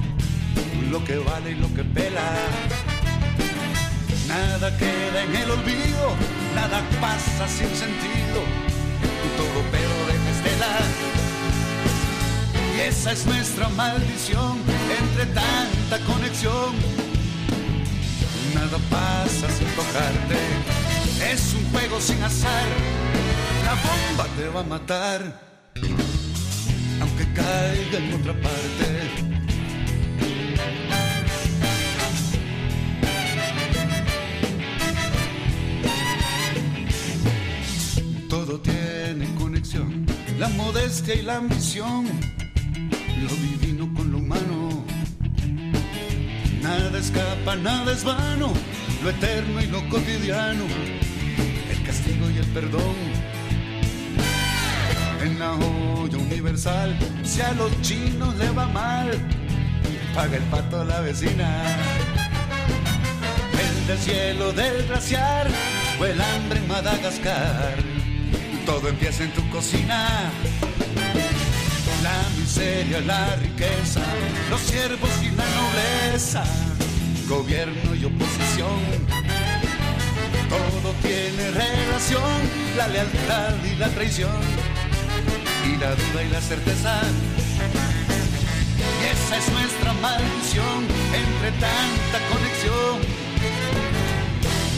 lo que vale y lo que pela. Nada queda en el olvido, nada pasa sin sentido, deja estela. Y esa es nuestra maldición entre tanta conexión. Nada pasa sin tocarte, es un juego sin azar. La bomba te va a matar, aunque caiga en otra parte. La modestia y la ambición, lo divino con lo humano. Nada escapa, nada es vano, lo eterno y lo cotidiano, el castigo y el perdón. En la olla universal, si a los chinos le va mal, paga el pato a la vecina. El del cielo del glaciar, o el hambre en Madagascar, todo empieza en tu cocina. La miseria, la riqueza, los siervos y la nobleza, gobierno y oposición. Todo tiene relación, la lealtad y la traición, y la duda y la certeza. Y esa es nuestra maldición entre tanta conexión.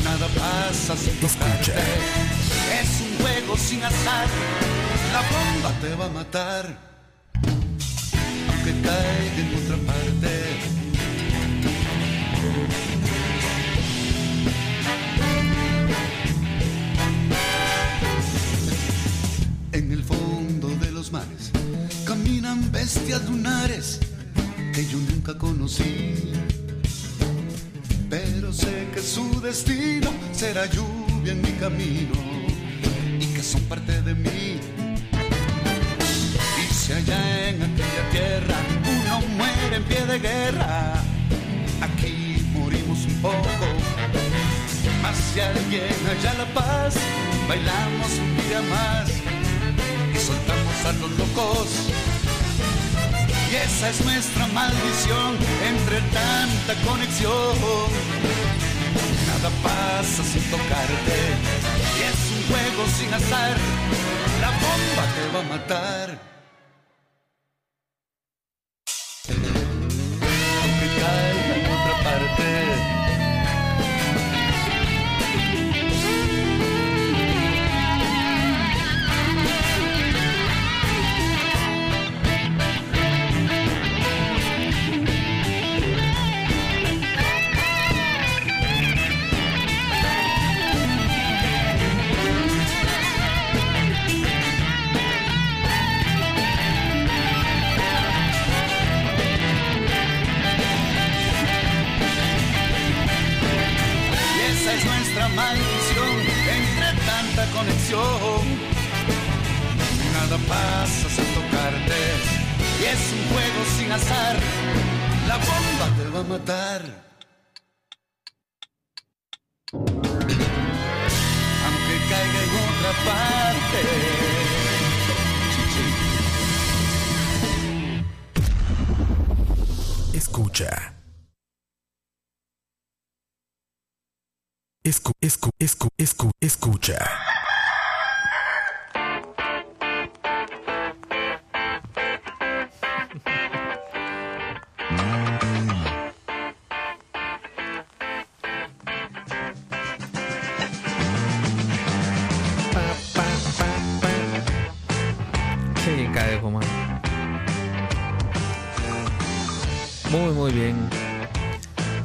Nada pasa sin tocarte. Es un juego sin azar. La bomba te va a matar aunque caiga en otra parte. En el fondo de los mares caminan bestias lunares que yo nunca conocí. Pero sé que su destino será lluvia en mi camino son parte de mí. Y si allá en aquella tierra uno muere en pie de guerra, aquí morimos un poco. Mas si alguien halla la paz, bailamos un día más y soltamos a los locos. Y esa es nuestra maldición entre tanta conexión. Nada pasa sin tocarte juego sin azar. La bomba te va a matar. La bomba te va a matar. Aunque caiga en otra parte. Escucha. Escu, escu, escu, escu, escucha. Muy, muy bien.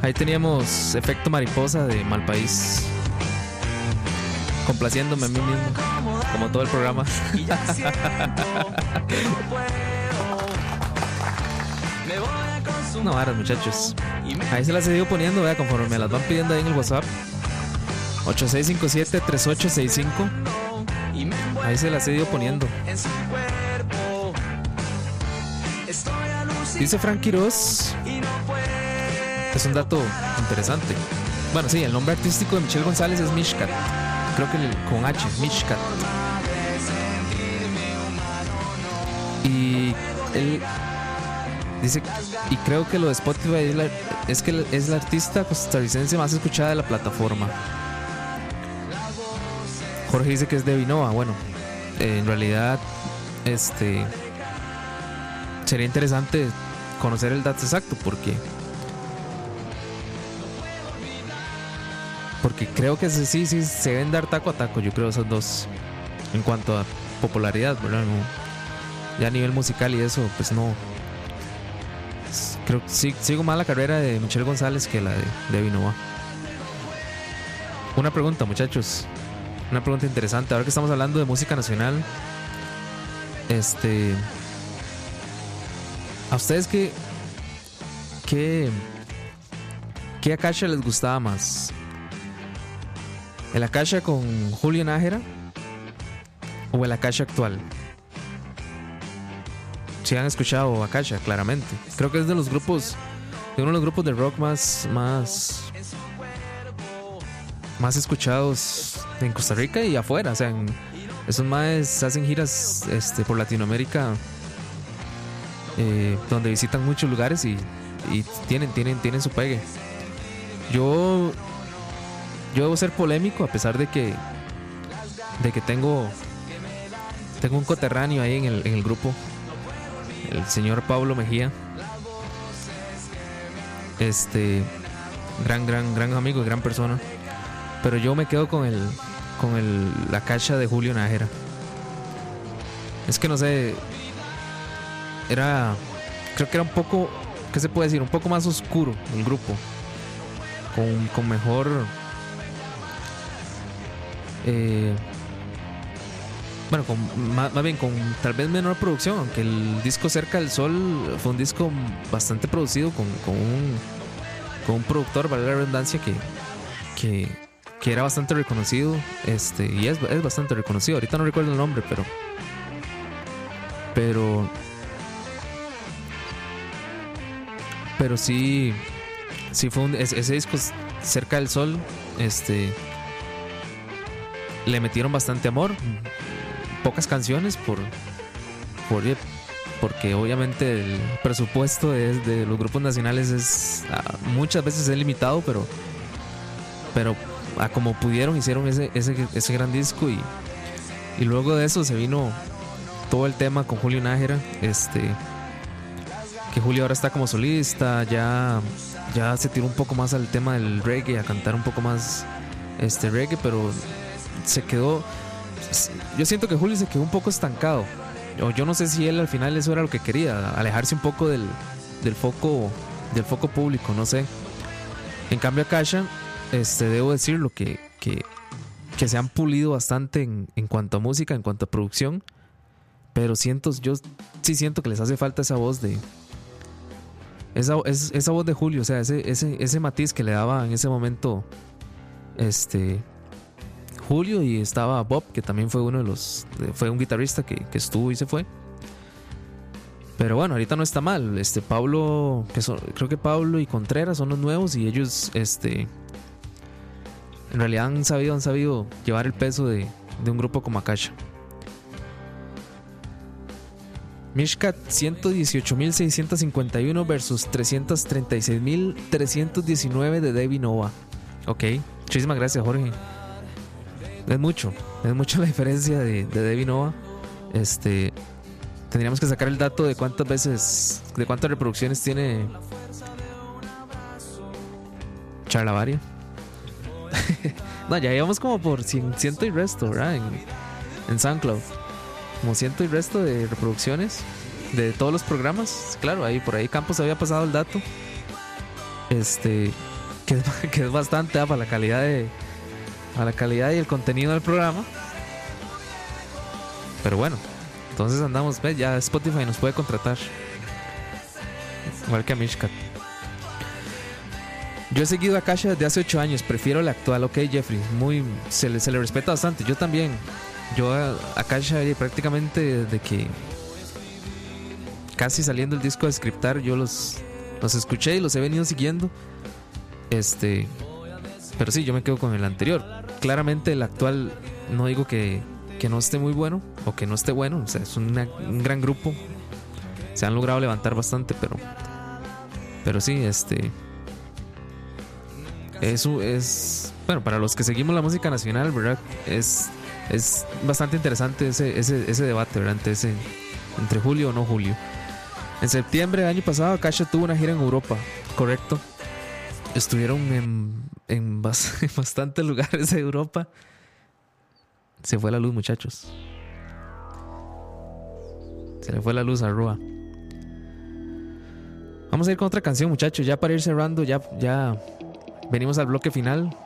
Ahí teníamos efecto mariposa de Malpaís. Complaciéndome a mí mismo. Como todo el programa. No, varas, muchachos. Ahí se las he ido poniendo, vea, conforme me las van pidiendo ahí en el WhatsApp. 8657-3865. Ahí se las he ido poniendo. Dice Frank Quiroz. Es un dato interesante. Bueno, sí, el nombre artístico de Michelle González es Mishkat. Creo que con H, Mishkat. Y él dice, y creo que lo de Spotify es, que es la artista costarricense más escuchada de la plataforma. Jorge dice que es de Vinoa. Bueno, en realidad, este sería interesante conocer el dato exacto porque porque creo que sí, sí, se deben dar taco a taco, yo creo esos dos en cuanto a popularidad, ¿verdad? Ya a nivel musical y eso, pues no. Creo que sí, sigo más la carrera de Michelle González que la de, de Vinoa. Una pregunta, muchachos. Una pregunta interesante. Ahora que estamos hablando de música nacional, este. ¿A ustedes qué. qué. qué Akasha les gustaba más? ¿El Akasha con Julio Nájera? ¿O el Akasha actual? Si han escuchado Akasha, claramente. Creo que es de los grupos. de uno de los grupos de rock más. más. más escuchados en Costa Rica y afuera. O sea, esos más hacen giras este, por Latinoamérica eh, donde visitan muchos lugares y, tienen, tienen, tienen su pegue. Yo, yo debo ser polémico a pesar de que, de que tengo, tengo un coterráneo ahí en el, en el grupo, el señor Pablo Mejía. Este, gran, gran, gran amigo y gran persona. Pero yo me quedo con el, con el, la cacha de Julio Nájera. Es que no sé, era creo que era un poco qué se puede decir un poco más oscuro el grupo. Con, con mejor eh, bueno con más, más bien con tal vez menor producción aunque el disco cerca del sol fue un disco bastante producido con, con un con un productor vale la redundancia que que, que era bastante reconocido este y es, es bastante reconocido. Ahorita no recuerdo el nombre pero pero pero sí sí fue un, ese, disco cerca del sol este le metieron bastante amor pocas canciones por por porque obviamente el presupuesto de, de los grupos nacionales es ah, muchas veces es limitado pero pero a como pudieron hicieron ese, ese, ese gran disco y, y luego de eso se vino todo el tema con Julio Nájera este que Julio ahora está como solista, ya, ya se tiró un poco más al tema del reggae, a cantar un poco más este reggae, pero se quedó. Yo siento que Julio se quedó un poco estancado. O yo no sé si él al final eso era lo que quería, alejarse un poco del, del foco del foco público, no sé. En cambio, Akasha, este, debo decirlo que, que, que se han pulido bastante en, en cuanto a música, en cuanto a producción. Pero siento, yo sí siento que les hace falta esa voz de, esa, es- esa voz de Julio, o sea, ese, ese, ese matiz que le daba en ese momento este Julio y estaba Bob, que también fue uno de los. fue un guitarrista que, que estuvo y se fue. Pero bueno, ahorita no está mal. Este Pablo, que son- creo que Pablo y Contreras son los nuevos y ellos, este, en realidad han sabido, han sabido llevar el peso de, de un grupo como Akasha. Mishkat 118.651 versus 336.319 de Debbie Nova. Ok, muchísimas gracias Jorge. Es mucho, es mucho la diferencia de, de Debbie Nova. Este, tendríamos que sacar el dato de cuántas veces, de cuántas reproducciones tiene Charlavaria. no, ya llevamos como por cien- ciento y resto, ¿verdad? En, en SoundCloud. Como ciento y resto de reproducciones de todos los programas. Claro, ahí por ahí Campos había pasado el dato. Este, que es, bastante ah, para la calidad de, a la calidad y el contenido del programa. Pero bueno, entonces andamos, ¿ves? ya Spotify nos puede contratar. Igual que a Mishkat. Yo he seguido a Kasha desde hace 8 años, prefiero la actual, ok Jeffrey, muy, se le, se le respeta bastante, yo también. Yo a, a prácticamente desde que casi saliendo el disco de Scriptar, yo los, los escuché y los he venido siguiendo. Este, pero sí, yo me quedo con el anterior. Claramente el actual no digo que, que no esté muy bueno o que no esté bueno, o sea, es una- un gran grupo. Se han logrado levantar bastante, pero pero sí, este eso es bueno, para los que seguimos la música nacional, ¿verdad? Es es bastante interesante ese ese, ese debate, ¿verdad? Entre, ese- entre Julio o no Julio. En septiembre del año pasado, Akasha tuvo una gira en Europa, correcto. Estuvieron en, en bas- en bastantes lugares de Europa. Se fue la luz, muchachos. Se le fue la luz a Rua. Vamos a ir con otra canción, muchachos. Ya para ir cerrando, ya, ya venimos al bloque final.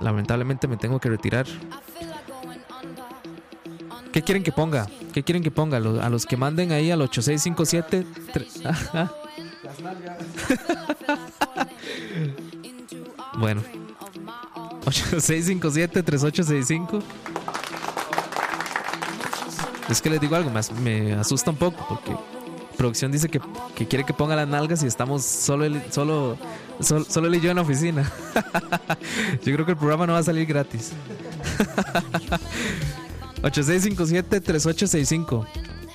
Lamentablemente me tengo que retirar. ¿Qué quieren que ponga? ¿Qué quieren que ponga? A los que manden ahí al 8657. tre- Ajá. bueno. 8657-3865. Es que les digo algo, me, as- me asusta un poco porque producción dice que, quiere que ponga las nalgas y estamos solo solo, solo, solo él y yo en la oficina. yo creo que el programa no va a salir gratis. 8657-3865.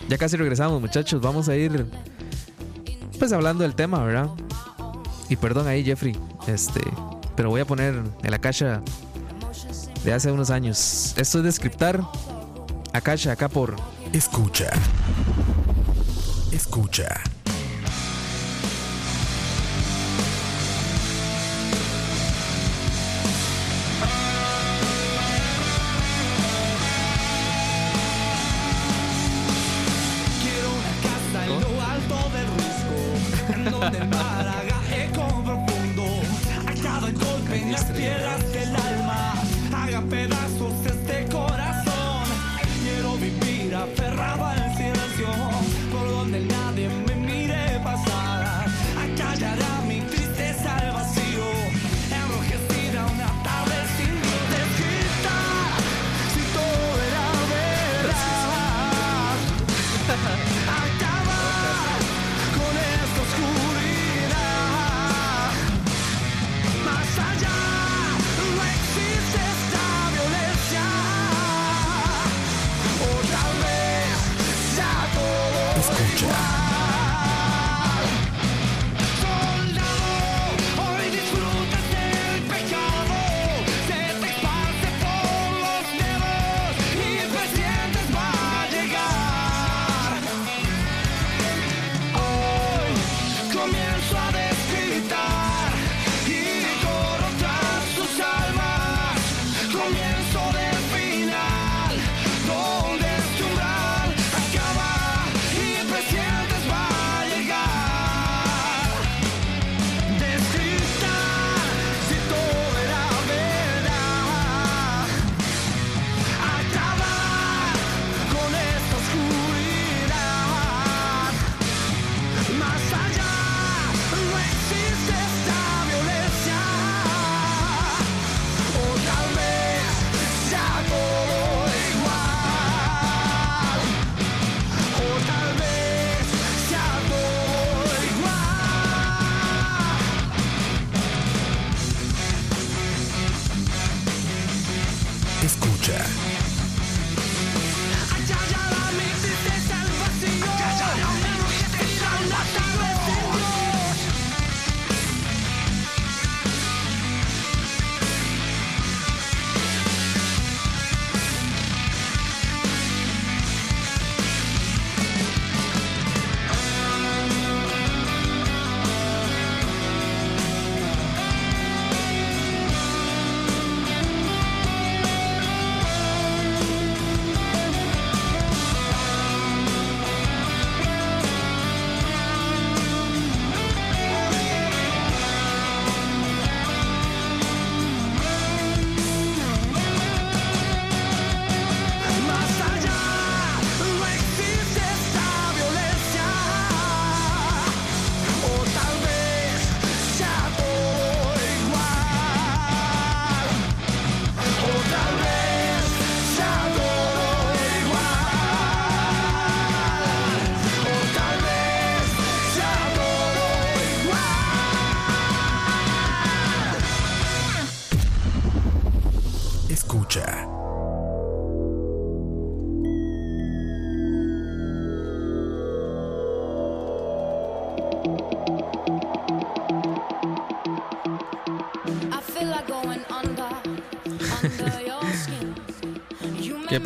Ya casi regresamos, muchachos. Vamos a ir pues hablando del tema, ¿verdad? Y perdón ahí, Jeffrey. Este, pero voy a poner el Akasha de hace unos años. Esto es de scriptar. Akasha, acá por Escucha. Escucha.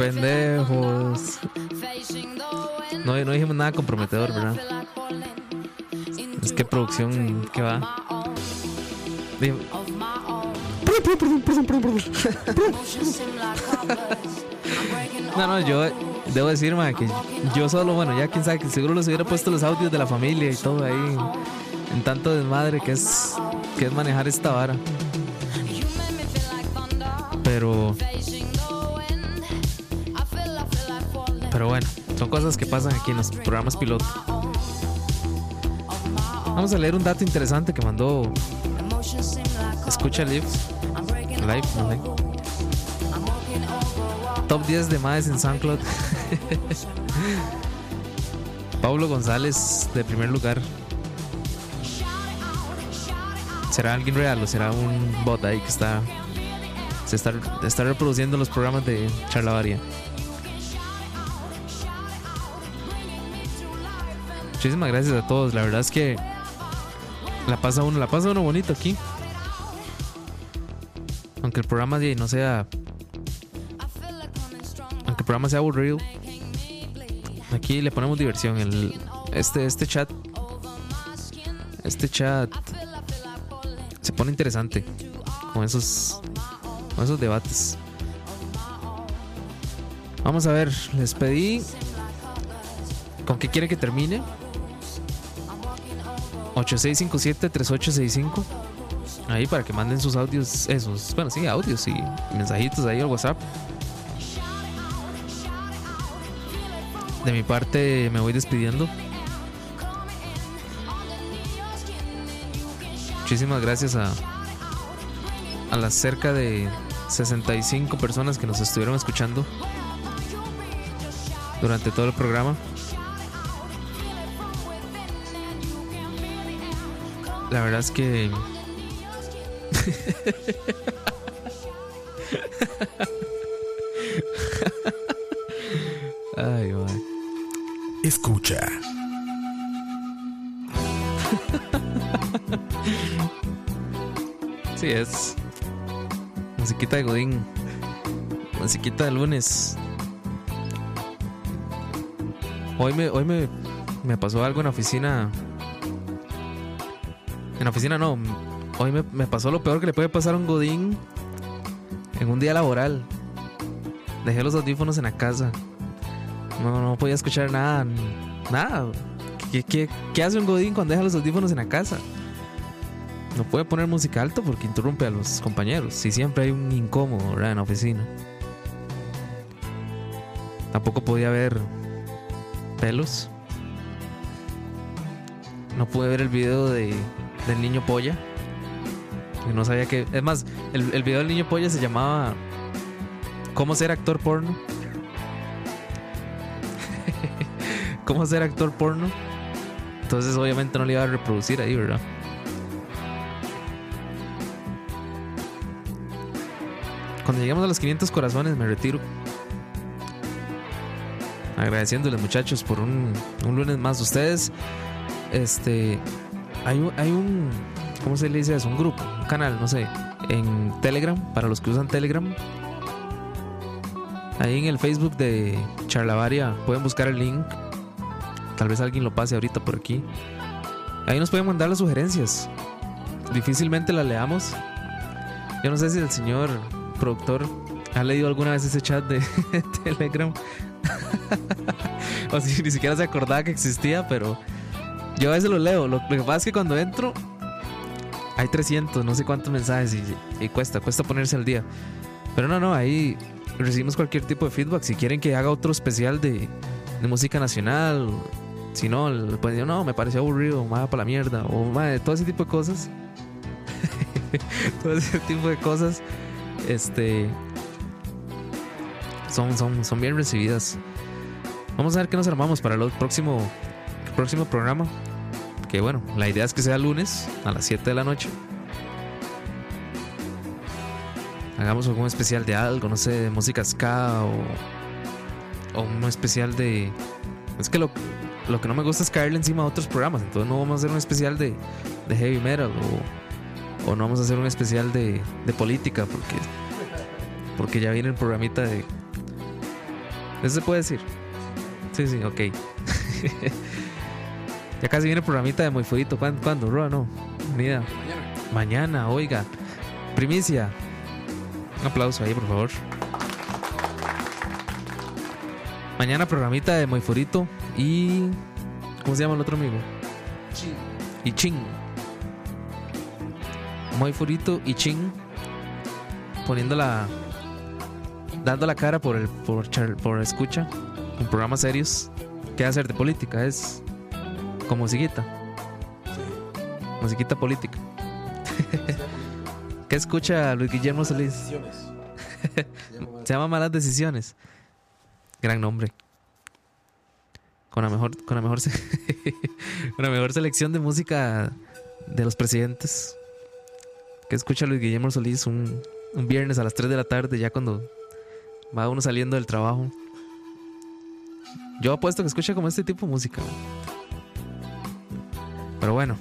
Pendejos. No, dijimos nada comprometedor, ¿verdad? Es que producción que va. No, no, yo debo decir, ma, que yo solo, bueno, ya quién sabe, que seguro les hubiera puesto los audios de la familia y todo ahí. En tanto desmadre que es, que es manejar esta vara. Pero, son cosas que pasan aquí en los programas piloto. Vamos a leer un dato interesante que mandó Escucha Live, Live, no. Top 10 de más en SoundCloud. Pablo González de primer lugar. ¿Será alguien real o será un bot ahí que está se está, está reproduciendo los programas de Charlavaria? Muchísimas gracias a todos. La verdad es que la pasa uno, la pasa uno bonito aquí. Aunque el programa no sea aunque el programa sea aburrido, aquí le ponemos diversión. El, este, este chat, este chat se pone interesante con esos, con esos debates. Vamos a ver, les pedí con qué quieren que termine. 8657-3865. Ahí para que manden sus audios, esos, bueno, sí, audios y mensajitos ahí al WhatsApp. De mi parte me voy despidiendo. Muchísimas gracias a, a las cerca de 65 personas que nos estuvieron escuchando durante todo el programa. La verdad es que... Ay. Escucha. Sí, es. Musiquita de Godín. Musiquita de lunes. Hoy me, hoy me, me pasó algo en la oficina. En la oficina no. Hoy me, pasó lo peor que le puede pasar a un Godín en un día laboral. Dejé los audífonos en la casa. No, no podía escuchar nada. Nada. ¿Qué, hace un Godín cuando deja los audífonos en la casa? No puede poner música alta porque interrumpe a los compañeros. Y siempre hay un incómodo en la oficina. Tampoco podía ver pelos. No pude ver el video de, del niño polla. Y no sabía que. Es más, el, el video del niño polla se llamaba ¿Cómo ser actor porno? ¿Cómo ser actor porno? Entonces obviamente no le iba a reproducir ahí, ¿verdad? Cuando lleguemos a los 500 corazones me retiro. Agradeciéndoles muchachos por un, un lunes más. Ustedes, este, hay un, hay un, ¿cómo se le dice eso? Un grupo, un canal, no sé, en Telegram, para los que usan Telegram. Ahí en el Facebook de Charlavaria pueden buscar el link. Tal vez alguien lo pase ahorita por aquí. Ahí nos pueden mandar las sugerencias. Difícilmente las leamos. Yo no sé si el señor productor ha leído alguna vez ese chat de Telegram. o si ni siquiera se acordaba que existía, pero yo a veces lo leo. Lo, que pasa es que cuando entro hay 300, no sé cuántos mensajes y, cuesta, cuesta ponerse al día. Pero no, no, ahí recibimos cualquier tipo de feedback. Si quieren que haga otro especial de, música nacional, si no, pues yo no, me pareció aburrido, más para la mierda, o madre, todo ese tipo de cosas. todo ese tipo de cosas, este, son, son, son bien recibidas. Vamos a ver qué nos armamos para el próximo, el próximo programa. Que bueno, la idea es que sea lunes a las 7 de la noche. hagamos algún especial de algo, no sé, de música ska o, o un especial de... Es que lo, lo que no me gusta es caerle encima a otros programas, entonces no vamos a hacer un especial de, heavy metal o, o no vamos a hacer un especial de, de política porque, porque ya viene el programita de... ¿Eso se puede decir? Sí, sí, ok. ya casi viene el programita de Muy Fuito. ¿Cuándo? ¿Cuándo? Roa, no. Ni idea. Mañana, oiga. Primicia. Un aplauso ahí, por favor. Mañana programita de Moifurito y. ¿Cómo se llama el otro amigo? Y Ching. Moifurito y Ching. Poniendo la. Dando la cara por el por, char- por escucha. En programas serios. ¿Qué hacer de política? Es. Con musiquita. Musiquita política. ¿Qué escucha Luis Guillermo Solís? Se llama Malas Decisiones. Gran nombre. Con la mejor, con la mejor, se- con la mejor selección de música de los presidentes. ¿Qué escucha Luis Guillermo Solís un, un viernes a las 3 de la tarde, ya cuando va uno saliendo del trabajo? Yo apuesto que escucha como este tipo de música. Pero bueno.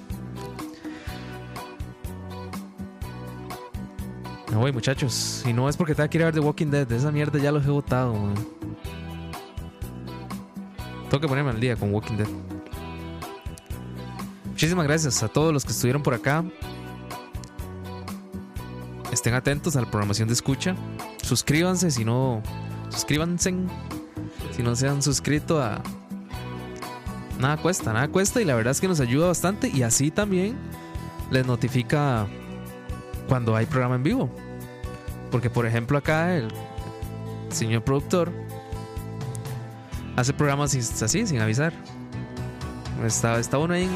Me voy, muchachos. Y no es porque ir a ver The Walking Dead. Esa mierda ya los he votado. Tengo que ponerme al día con Walking Dead. Muchísimas gracias a todos los que estuvieron por acá. Estén atentos a la programación de escucha. Suscríbanse si no. Suscríbanse. Si no se han suscrito a. Nada cuesta, nada cuesta. Y la verdad es que nos ayuda bastante. Y así también les notifica cuando hay programa en vivo. Porque, por ejemplo, acá el señor productor hace programas así, sin avisar. Está, uno ahí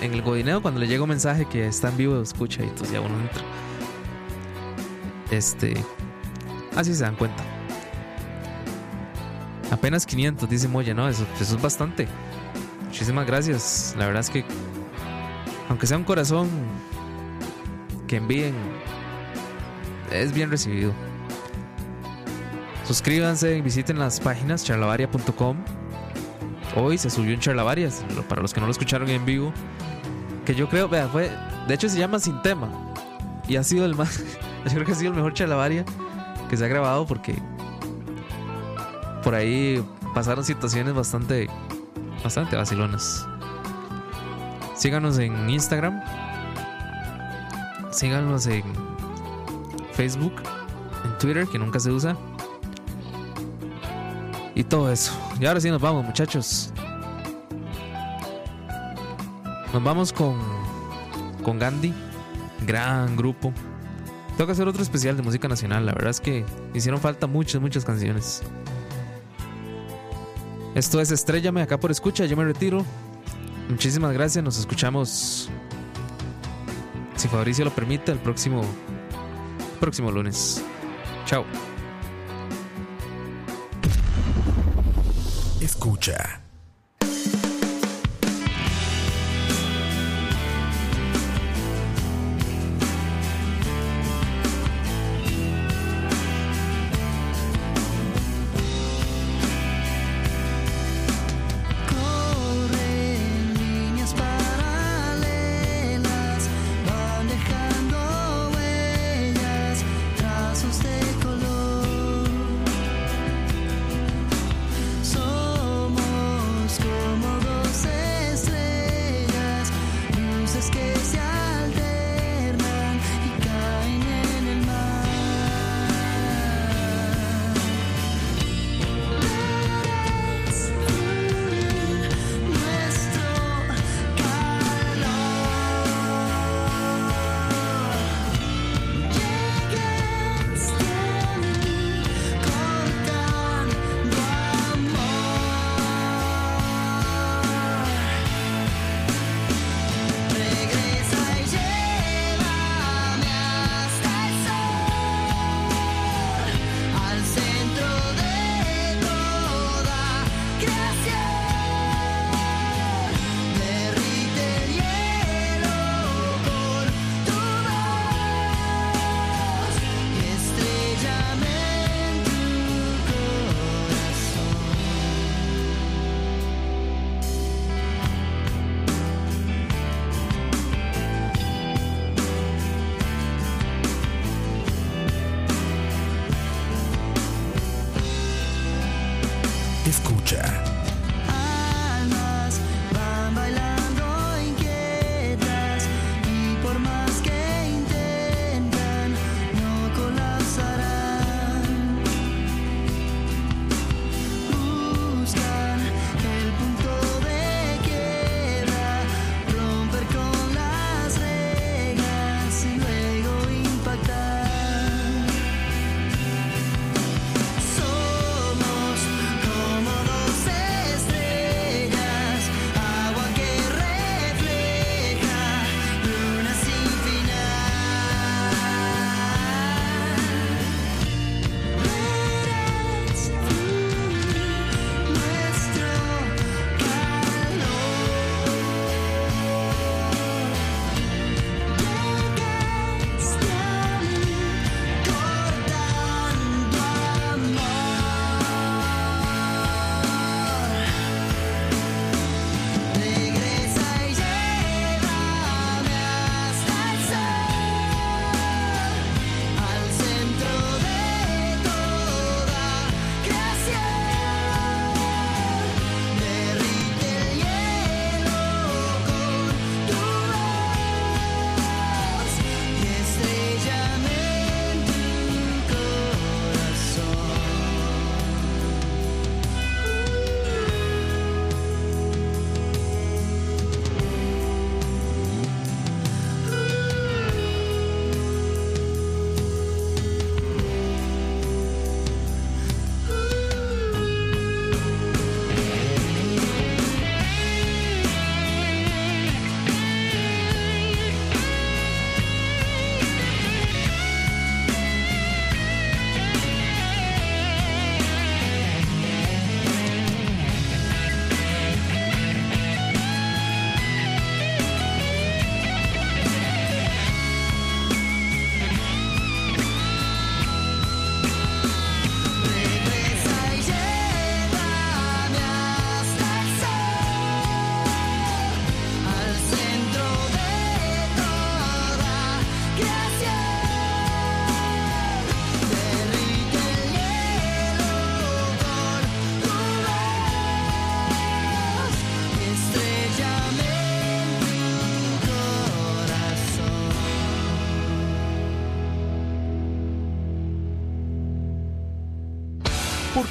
en, en el godineo cuando le llega un mensaje que está en vivo, escucha y entonces ya uno entra. Este. Así se dan cuenta. Apenas 500, dice Moya, ¿no? Eso, eso es bastante. Muchísimas gracias. La verdad es que, aunque sea un corazón que envíen, es bien recibido. Suscríbanse y visiten las páginas charlavaria.com. Hoy se subió un charlavarias, lo- para los que no lo escucharon en vivo. Que yo creo, vea, fue. De hecho, se llama Sin Tema. Y ha sido el más. Yo creo que ha sido el mejor charlavaria que se ha grabado porque. Por ahí pasaron situaciones bastante. Bastante vacilonas. Síganos en Instagram. Síganos en Facebook. En Twitter, que nunca se usa. Y todo eso. Y ahora sí nos vamos, muchachos. Nos vamos con. Con Gandhi. Gran grupo. Tengo que hacer otro especial de música nacional. La verdad es que hicieron falta muchas, muchas canciones. Esto es Estrellame acá por escucha. Yo me retiro. Muchísimas gracias. Nos escuchamos. Si Fabricio lo permite, el próximo. Próximo lunes. Chao. Escucha.